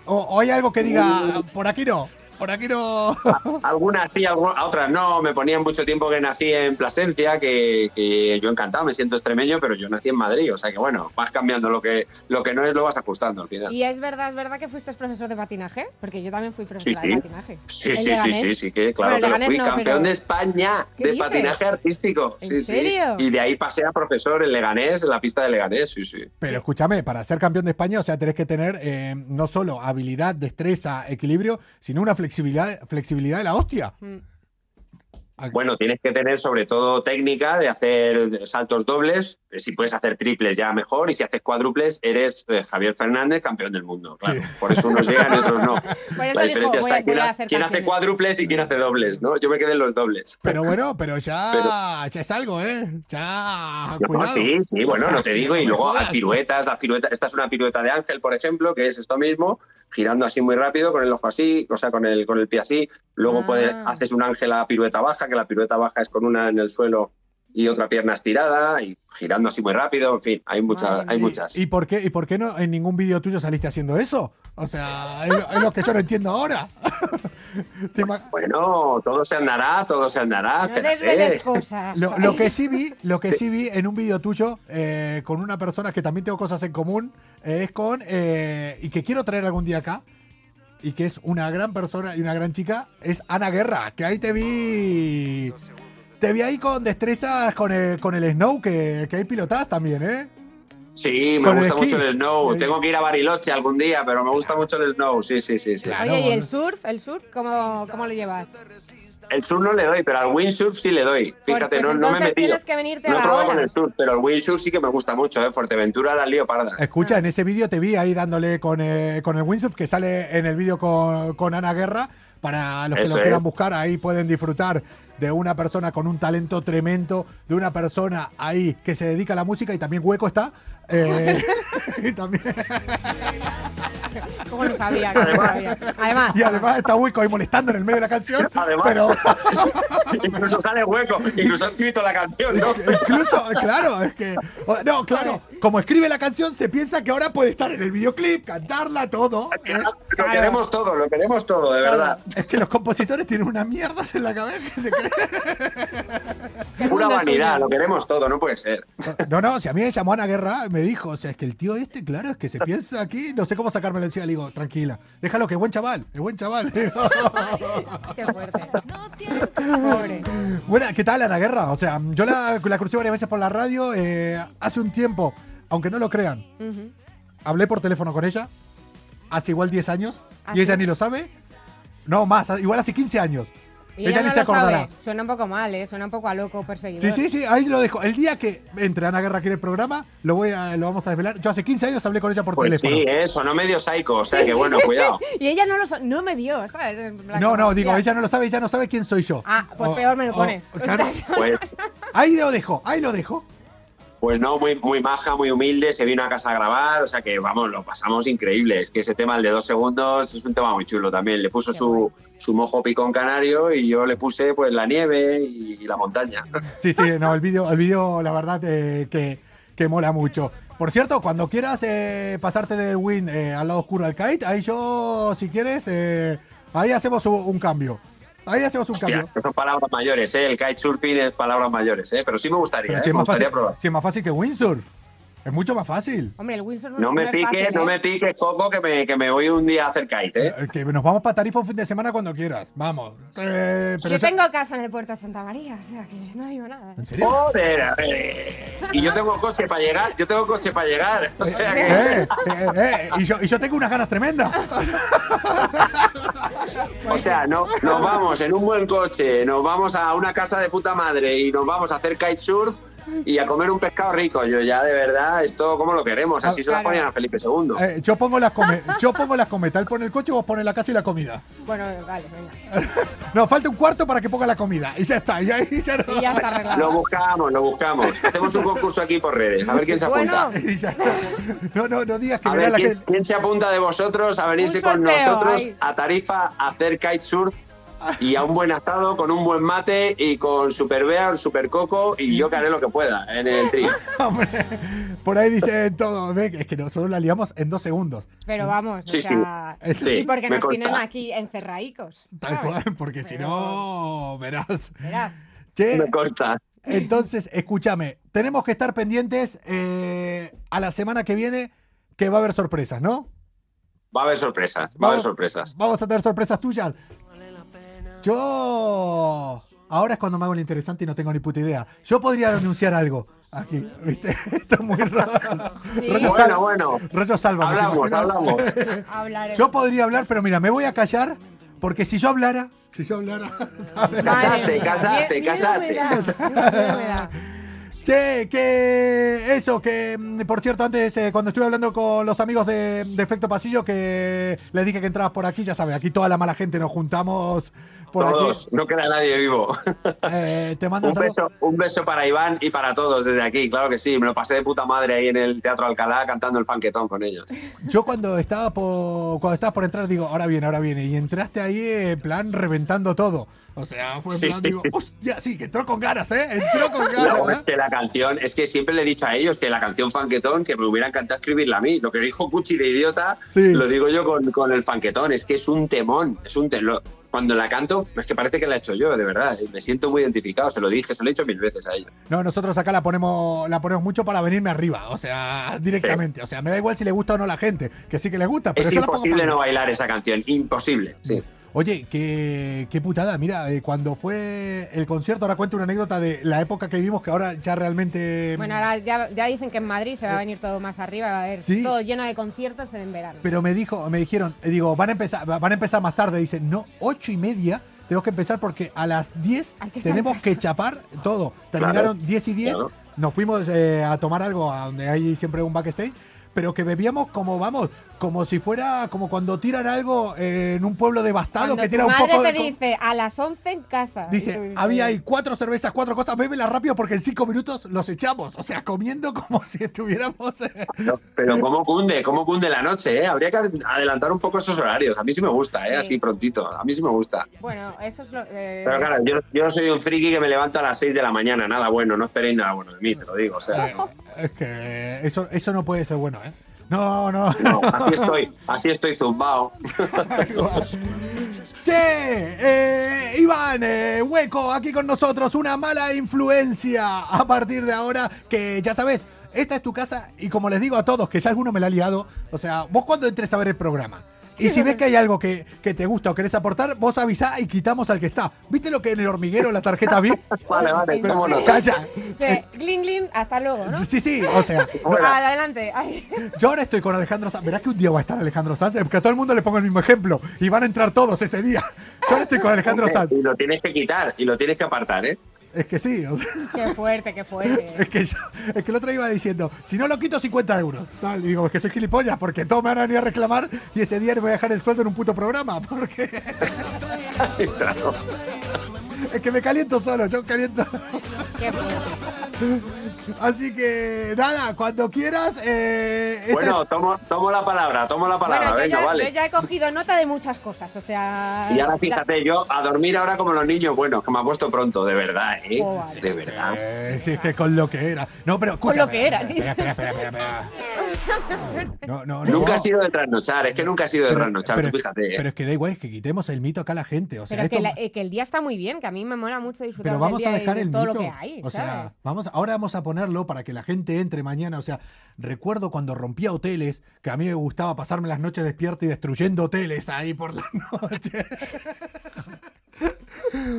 ¿O, o hay algo que diga, por aquí no, por aquí no? Algunas sí, algu- otras no. Me ponían mucho tiempo que nací en Plasencia, que, que yo encantado, me siento extremeño, pero yo nací en Madrid. O sea que bueno, vas cambiando lo que, lo que no es, lo vas ajustando al final. Y es verdad, es verdad que fuiste profesor de patinaje, porque yo también fui profesora Sí, sí. de patinaje. Sí, sí, sí, sí, sí, que claro Bueno, que lo fui. no, Campeón pero- de España ¿Qué de dices? patinaje artístico. ¿En sí, sí. serio? Y de ahí pasé a profesor en Leganés, en la pista de Leganés, sí, sí. Pero escúchame, para ser campeón de España, o sea, tenés que tener eh, no solo habilidad, destreza, equilibrio, sino una flexibilidad, flexibilidad de la hostia. Mm. Bueno, tienes que tener sobre todo técnica de hacer saltos dobles. Si puedes hacer triples ya mejor. Y si haces cuádruples, eres eh, Javier Fernández, campeón del mundo. Claro. Por eso unos llegan y otros no. La dijo, diferencia voy está quién, ha- quién hace cuádruples y quién hace dobles, ¿no? Yo me quedé en los dobles. Pero bueno, pero ya, ya es algo, ¿eh? Ya, No, cuidado. sí, sí, bueno, no te digo. Y luego a piruetas, las piruetas. Esta es una pirueta de Ángel, por ejemplo, que es esto mismo, girando así muy rápido, con el ojo así, o sea, con el, con el pie así. Luego Ah. puedes, haces un ángel a pirueta baja, que la pirueta baja es con una en el suelo y otra pierna estirada, y girando así muy rápido. En fin, hay, muchas hay ¿Y- muchas. ¿Y por qué, y por qué no en ningún vídeo tuyo saliste haciendo eso? O sea, es lo, es lo que yo no entiendo ahora. Bueno, todo se andará, todo se andará. No cosas. Lo, lo que sí vi, lo que sí vi en un vídeo tuyo eh, con una persona que también tengo cosas en común eh, es con eh, y que quiero traer algún día acá y que es una gran persona y una gran chica es Ana Guerra que ahí te vi te vi ahí con destrezas con el, con el snow que, que ahí pilotás también, ¿eh? Sí, me el gusta mucho el snow. Tengo que ir a Bariloche algún día, pero me gusta mucho el snow. Sí, sí, sí. sí. Oye, ¿y el surf? ¿El surf? ¿Cómo, cómo lo llevas? El surf no le doy, pero al windsurf sí le doy. Fíjate, Pues no, no me he entonces metido. tienes que venirte No he probado con el surf, pero el windsurf sí que me gusta mucho, ¿eh? Fuerteventura la lío parda. Escucha, en ese vídeo te vi ahí dándole con, eh, con el windsurf que sale en el vídeo con, con Ana Guerra. Para los que Eso lo es. quieran buscar, ahí pueden disfrutar de una persona con un talento tremendo, de una persona ahí que se dedica a la música y también hueco está. eh, y, también- ¿Cómo lo sabía? ¿Cómo lo sabía? Además, y además está hueco ahí molestando en el medio de la canción. Además, Pero incluso sale hueco, incluso ha escrito la canción, ¿no? incluso, claro, es que. No, claro, como escribe la canción, se piensa que ahora puede estar en el videoclip, cantarla, todo. ¿eh? Lo queremos todo, lo queremos todo, de verdad. Es que los compositores tienen una mierda en la cabeza que se creen. Pura vanidad, lo queremos todo, no puede ser. No, no, si a mí me llamó Ana Guerra, me dijo, o sea, es que el tío este, claro, es que se piensa aquí, no sé cómo Le digo, tranquila, déjalo, que es buen chaval, es buen chaval. qué fuerte. Pobre. Bueno, ¿qué tal Ana Guerra? O sea, yo la, la crucé varias veces por la radio eh, hace un tiempo, aunque no lo crean, hablé por teléfono con ella hace igual 10 años ¿Ah, y ella ni lo sabe. No, más, igual hace 15 años. Y ella ella ni no se lo sabe. acordará. Suena un poco mal, ¿eh? Suena un poco a loco perseguidor. Sí, sí, sí, ahí lo dejo. El día que entre Ana Guerra aquí en el programa, lo, voy a, lo vamos a desvelar. Yo hace 15 años hablé con ella por Pues teléfono. sí, ¿eh? sonó medio psycho, o sea que bueno, cuidado. y ella no lo sa- no me dio, ¿sabes? No, no, digo, ella no lo sabe, ella no sabe quién soy yo. Ah, pues O- peor me lo o- pones. claro. Pues, Ahí lo dejo, ahí lo dejo. Pues no, muy, muy maja, muy humilde, se vino a casa a grabar, o sea que vamos, lo pasamos increíble. Es que ese tema, el de dos segundos, es un tema muy chulo también. Le puso su, su mojo picón canario y yo le puse pues la nieve y, y la montaña. Sí, sí, no, el vídeo, el vídeo, la verdad, eh, que, que mola mucho. Por cierto, cuando quieras eh, pasarte del win eh, al lado oscuro al kite, ahí yo, si quieres, eh, ahí hacemos un, un cambio. Ahí hacemos un Hostia, cambio. son palabras mayores, ¿eh? El kitesurfing es palabras mayores, ¿eh? Pero sí me gustaría, Pero ¿eh? si Me gustaría fácil, probar. si es más fácil que windsurf. Es mucho más fácil. Hombre, el Windsor no, No me es piques, fácil, no ¿eh? me piques, Coco, que me, que me voy un día a hacer kite, ¿eh? Eh, Que nos vamos para Tarifa un fin de semana cuando quieras. Vamos. Eh, pero Yo tengo casa en el puerto de Santa María, o sea que no digo nada. ¿En serio? Joder, a ver. Y yo tengo coche para llegar, yo tengo coche para llegar. O sea que. Eh, eh, eh, y, yo, y yo tengo unas ganas tremendas. O sea, no, nos vamos en un buen coche, nos vamos a una casa de puta madre y nos vamos a hacer kitesurf y a comer un pescado rico. Yo ya, de verdad, esto como lo queremos. Así se lo Claro. ponían a Felipe II. Eh, yo pongo las come yo pongo las cometas, él pone el coche, vos pones la casa y la comida. Bueno, vale, venga. No, falta un cuarto para que ponga la comida. Y ya está, y ahí ya no. Y ya está Lo arreglado. buscamos, lo buscamos. Hacemos un concurso aquí por redes, a ver quién se apunta. Bueno. Y ya está. No, no, no digas que A ver la quién, que. quién se apunta de vosotros a venirse con nosotros ahí. a Tarifa a hacer kitesurf y a un buen asado con un buen mate y con super bear, super coco y yo que haré lo que pueda en el trío. Hombre, por ahí dicen todo. Es que nosotros la liamos en dos segundos. Pero vamos, Sí, o sea. sí. Sí, Sí, porque nos tienen aquí encerraicos. Tal cual, porque si no, verás. Verás. Che, Me consta. entonces, escúchame. Tenemos que estar pendientes eh, a la semana que viene, que va a haber sorpresas, ¿no? Va a haber sorpresas, va a haber sorpresas. Vamos a tener sorpresas tuyas. Yo. Ahora es cuando me hago el interesante y no tengo ni puta idea. Yo podría anunciar algo aquí, ¿viste? Esto es muy raro. Sí. Rollo Bueno, bueno. rollo ¿te Hablamos, hablamos. Yo podría hablar, pero mira, me voy a callar porque si yo hablara, si yo hablara, Casate, casate, casate. Che, que eso, que mm, por cierto, antes eh, cuando estuve hablando con los amigos de, de Efecto Pasillo, que les dije que entrabas por aquí, ya sabes, aquí toda la mala gente nos juntamos por Todos, no queda nadie vivo. aquí. Eh, te mando Un beso, un beso para Iván y para todos desde aquí, claro que sí. Me lo pasé de puta madre ahí en el Teatro Alcalá cantando el fanquetón con ellos. Yo cuando estaba por cuando estabas por entrar digo, ahora viene, ahora viene. Y entraste ahí en plan reventando todo. O sea, fue en Sí, plan, sí, digo, sí. hostia, sí, que entró con ganas, ¿eh? Entró con ganas. No, ¿eh? es que la canción, es que siempre le he dicho a ellos que la canción fanquetón, que me hubiera encantado escribirla a mí. Lo que dijo Cuchi de idiota, lo digo yo con, con el fanquetón. Es que es un temón, es un temón. Cuando la canto, es que parece que la he hecho yo, de verdad. Me siento muy identificado, se lo dije, se lo he dicho mil veces a ellos. No, nosotros acá la ponemos, la ponemos mucho para venirme arriba, o sea, directamente. O sea, me da igual si le gusta o no a la gente, que sí que le gusta, pero Es imposible no bailar esa canción, imposible. Sí. Oye, qué, qué putada. Mira, eh, cuando fue el concierto, ahora cuento una anécdota de la época que vivimos, que ahora ya realmente. Bueno, ahora ya, ya dicen que en Madrid se va a venir todo más arriba, va a haber Sí. todo lleno de conciertos en verano. Pero me dijo, me dijeron, eh, digo, van a empezar, van a empezar más tarde. Dicen, no, ocho y media. Tenemos que empezar porque a las 10 Hay que estar en tenemos que chapar todo. Terminaron 10 y 10. claro. Nos fuimos eh, a tomar algo a donde hay siempre un backstage. Pero que bebíamos como, vamos, como si fuera como cuando tiran algo en un pueblo devastado Cuando que tu tira un madre poco te de. dice a las 11 en casa. Dice, había ahí cuatro cervezas, cuatro cosas, bébela rápido porque en cinco minutos los echamos. O sea, comiendo como si estuviéramos. eh, Pero, pero cómo cunde, cómo cunde la noche, ¿eh? Habría que adelantar un poco esos horarios. A mí sí me gusta, ¿eh? Sí. Así prontito. A mí sí me gusta. Bueno, eso es lo. eh, Pero claro, yo, yo no soy un friki que me levanto a las 6 de la mañana. Nada bueno, no esperéis nada bueno de mí, te lo digo. O sea, Es que eso, eso no puede ser bueno, ¿eh? No, no. no, así estoy, así estoy zumbao. Che, eh, Iván, eh, hueco, aquí con nosotros, una mala influencia a partir de ahora, que ya sabes, esta es tu casa y como les digo a todos, que ya alguno me la ha liado, o sea, vos cuando entres a ver el programa, y si ves que hay algo que, que te gusta o querés aportar, vos avisá y quitamos al que está. ¿Viste lo que en el hormiguero la tarjeta VIP? Vale, vale, Pero, cómo no. Calla. gling, gling, hasta luego, ¿no? Sí, sí, o sea, Ah, adelante. Ay. yo ahora estoy con Alejandro Sanz. Verás que un día va a estar Alejandro Sanz, porque a todo el mundo le pongo el mismo ejemplo y van a entrar todos ese día. Yo ahora estoy con Alejandro Sanz. Y lo tienes que quitar y lo tienes que apartar, ¿eh? Es que sí, o sea, Qué fuerte, qué fuerte. es que yo, es que el otro iba diciendo, si no lo quito 50 euros. Tal, y digo, es que soy gilipollas, porque todos me van a venir a reclamar y ese día le voy a dejar el sueldo en un puto programa, porque Claro. Es que me caliento solo, yo caliento. Qué. Así que nada, cuando quieras. Eh, esta- Bueno, tomo, tomo la palabra, tomo la palabra, Bueno, yo venga, ya, vale. yo ya he cogido nota de muchas cosas, o sea. Y ahora la- fíjate, yo a dormir ahora como los niños, bueno, que me ha puesto pronto, de verdad, ¿eh? Joder. De verdad. Eh, sí, es que con lo que era. No, pero Con lo que era, Espera, espera, espera, espera, espera. No, no, no. Nunca ha sido de trasnochar, es que nunca ha sido de Pero- trasnochar, pero- tú fíjate. Pero es que da igual, es que quitemos el mito acá a la gente. O sea, Pero que, esto- la- eh, que el día está muy bien, que a mí me mola mucho disfrutar pero del vamos día a y dejar de el todo mito. lo que hay, o sea, vamos, ahora vamos a ponerlo para que la gente entre mañana. O sea, recuerdo cuando rompía hoteles, que a mí me gustaba pasarme las noches despierto y destruyendo hoteles ahí por la noche.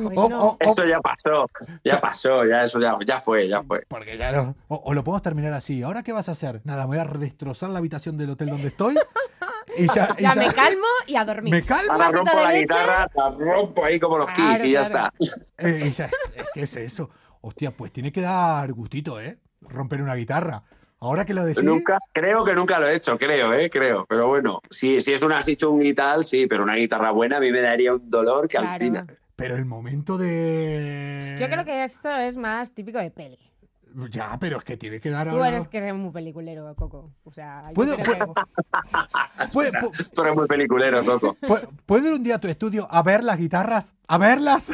Pues O- no. o- o- Eso ya pasó, ya pasó, ya eso ya, ya fue, ya fue. Porque ya no. O, o lo podemos terminar así. ¿Ahora qué vas a hacer? Nada, me voy a destrozar la habitación del hotel donde estoy. Y ya, y Ya ya- me calmo y a dormir. ¿Me calmo? Ahora rompo la leche. guitarra, la rompo ahí como los Claro, Kiss y ya claro. está. Eh, y ya- es que es eso. Hostia, pues tiene que dar gustito, ¿eh? Romper una guitarra. Ahora que lo decís. Nunca, creo que nunca lo he hecho, creo, eh, creo. Pero bueno, si, si es una así chunga y tal, sí, pero una guitarra buena a mí me daría un dolor que Claro. alucina. Pero el momento de. Yo creo que esto es más típico de peli. Ya, pero es que tiene que dar Tú ahora- eres que eres muy peliculero, Coco. O sea, ¿Puedo- que- ¿Puede, pu- Tú eres muy peliculero, Coco. pu- ¿Puedo ir un día a tu estudio a ver las guitarras? ¿A verlas?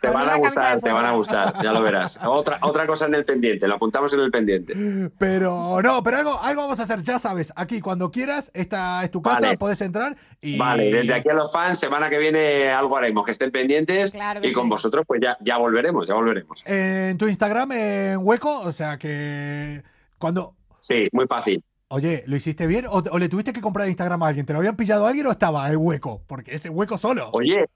Te van a gustar, te van a gustar, ya lo verás. Otra, otra cosa en el pendiente, lo apuntamos en el pendiente. Pero no, pero algo, algo vamos a hacer, ya sabes. Aquí, cuando quieras, esta es tu casa, Vale. puedes entrar y. Vale, desde aquí a los fans, semana que viene algo haremos, que estén pendientes Claro que y con sí. vosotros pues ya, ya volveremos, ya volveremos. En tu Instagram, en hueco, o sea que. Cuando. Sí, muy fácil. Oye, ¿lo hiciste bien o, o le tuviste que comprar Instagram a alguien? ¿Te lo habían pillado a alguien o estaba el hueco? Porque ese hueco solo. Oye,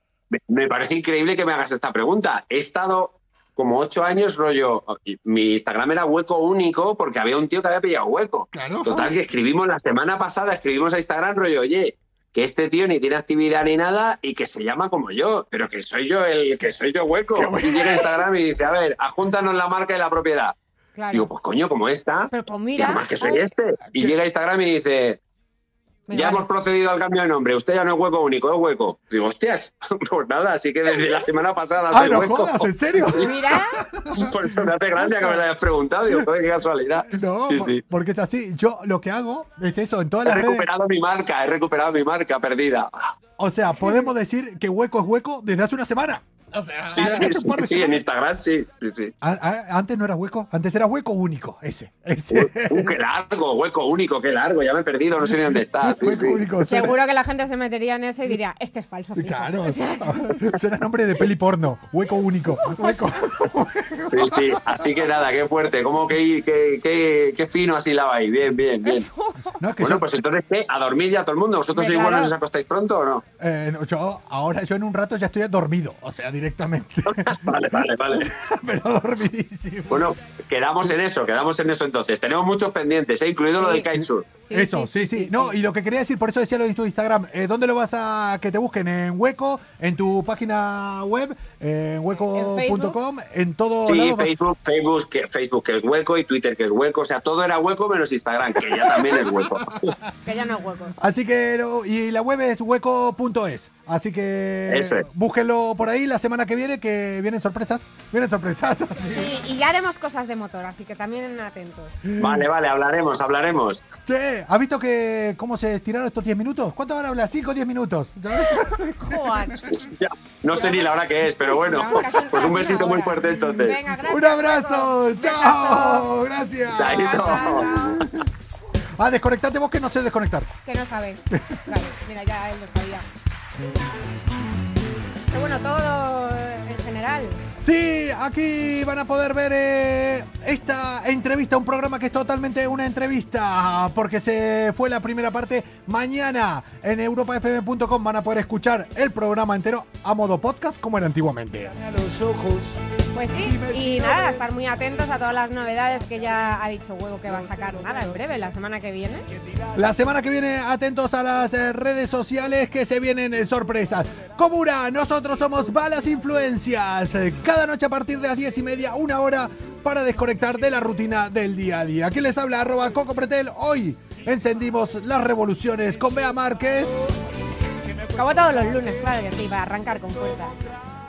me- parece increíble que me hagas esta pregunta. He estado como ocho años rollo. Mi Instagram era hueco único porque había un tío que había pillado hueco. Claro. Total, que escribimos la semana pasada, escribimos a Instagram rollo, oye, que este tío ni tiene actividad ni nada y que se llama como yo, pero que soy yo el que soy yo hueco. Y llega a Instagram y dice, a ver, ajúntanos la marca y la propiedad. Claro. Digo, pues coño, como esta. Pero pues Y mira. además que soy este. Y llega a Instagram y dice, Ya vale. hemos procedido al cambio de nombre. Usted ya no es hueco único, es hueco. Digo, hostias, pues nada, así que desde la semana pasada ¡Ah, soy no hueco. jodas! ¿En serio? Sí, Mira, por eso me hace gracia que me lo hayas preguntado. Digo, qué casualidad. No, Sí, por- sí. porque es así. Yo lo que hago es eso, en todas He las redes. recuperado mi marca, he recuperado mi marca perdida. O sea, podemos decir que hueco es hueco desde hace una semana. O sea, Sí, sí, sí, sí, en. Instagram sí. sí, sí. A- a- Antes no era hueco, antes era hueco único, ese. ese. Uh, qué largo, hueco único, qué largo, ya me he perdido, no sé ni dónde está. Sí, hueco sí. único. Suena, seguro que la gente se metería en ese y diría, este es falso. fijo". claro, suena nombre de peli porno. Hueco único. Hueco. Sí, sí. Así que nada, qué fuerte, cómo qué, qué, qué, qué fino así la ahí. Bien, bien, bien. No, es que Bueno, yo- pues entonces, ¿qué? ¿A dormir ya todo el mundo? ¿Vosotros buenos claro. os acostáis pronto o no? eh, no, yo ahora yo en un rato ya estoy dormido, o sea, directamente. Vale, vale, vale. Pero dormidísimo. Bueno, quedamos en eso, quedamos en eso entonces. Tenemos muchos pendientes, ¿eh? incluido lo del kitesurf. Sí, eso, sí, sí, No, y lo que quería decir, por eso decía lo de tu Instagram, eh, ¿dónde lo vas a que te busquen? ¿En Hueco? ¿En tu página web? ¿En hueco.com? ¿En todo Sí, lado? Facebook, Facebook que, Facebook que es hueco y Twitter que es hueco. O sea, todo era hueco menos Instagram, que ya también es hueco. Que ya no es hueco. Así que, y la web es hueco.es. Así que es. búsquenlo por ahí la semana que viene, que vienen sorpresas. Vienen sorpresas. Sí, y ya haremos cosas de motor, así que también atentos. Vale, vale, hablaremos, hablaremos. Che, ¿has visto que cómo se estiraron estos 10 minutos? ¿Cuánto van a hablar? ¿5 o 10 minutos? Joder. Ya, no sé ni la hora que es, pero bueno, casi- pues un besito muy fuerte entonces. Venga, gracias. Un abrazo. Chao. Gracias. Chaito. Ah, desconectate vos que no sé desconectar. Que no sabes. Claro, mira, ya él lo sabía. Pero bueno, todo en general. Sí, aquí van a poder ver eh, esta entrevista, un programa que es totalmente una entrevista, porque se fue la primera parte. Mañana en europafm.com van a poder escuchar el programa entero a modo podcast como era antiguamente. A los ojos. Pues sí, y nada, estar muy atentos a todas las novedades que ya ha dicho Huevo que va a sacar nada en breve, la semana que viene. La semana que viene, atentos a las eh, redes sociales que se vienen eh, sorpresas. Comura, nosotros somos Balas Influencias. Cada noche a partir de las 10 y media, una hora para desconectar de la rutina del día a día. Aquí les habla arroba Coco Pretel. Hoy encendimos las revoluciones con Bea Márquez. Como todos los lunes, claro que sí, para arrancar con fuerza.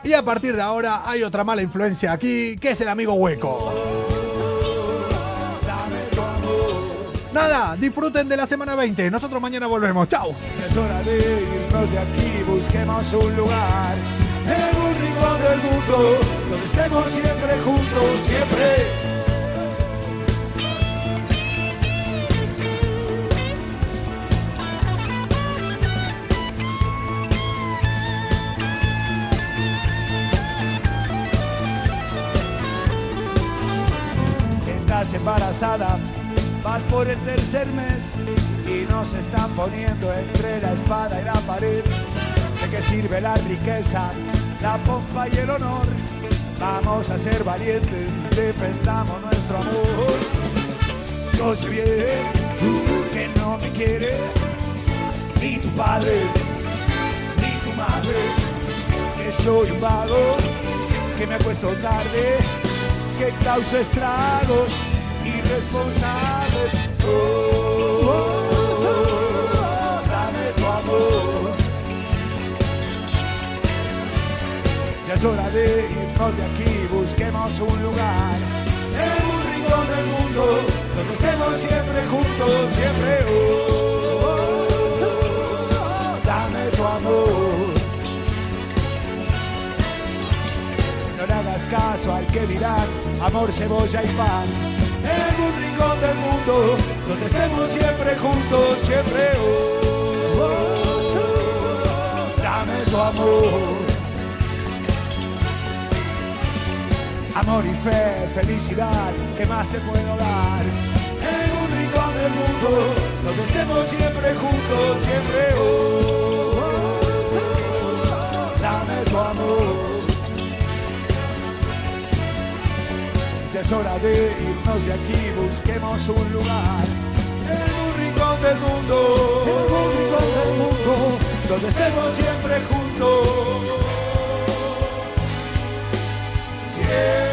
Y a partir de ahora hay otra mala influencia aquí, que es el amigo hueco. Nada, disfruten de la semana 20. Nosotros mañana volvemos. Chao. Es hora de irnos de aquí, busquemos un lugar en algún rincón del mundo estaremos siempre juntos, siempre. Estás embarazada, vas por el tercer mes y nos están poniendo entre la espada y la pared. ¿De qué sirve la riqueza, la pompa y el honor? Vamos a ser valientes, defendamos nuestro amor. Yo sé bien que no me quiere ni tu padre ni tu madre, que soy un vago, que me acuesto tarde, que causa estragos irresponsables. Oh, oh, oh, es hora de irnos de aquí, busquemos un lugar en un rincón del mundo donde estemos siempre juntos, siempre. Oh, dame tu amor. No le hagas caso al que dirán amor, cebolla y pan. En un rincón del mundo donde estemos siempre juntos, siempre. Dame tu amor. amor y fe, felicidad, ¿qué más te puedo dar? En un rincón del mundo, donde estemos siempre juntos, siempre oh, oh, dame tu amor. Ya es hora de irnos de aquí, busquemos un lugar. En un rincón del mundo, en un rincón del mundo, donde estemos siempre juntos. Yeah.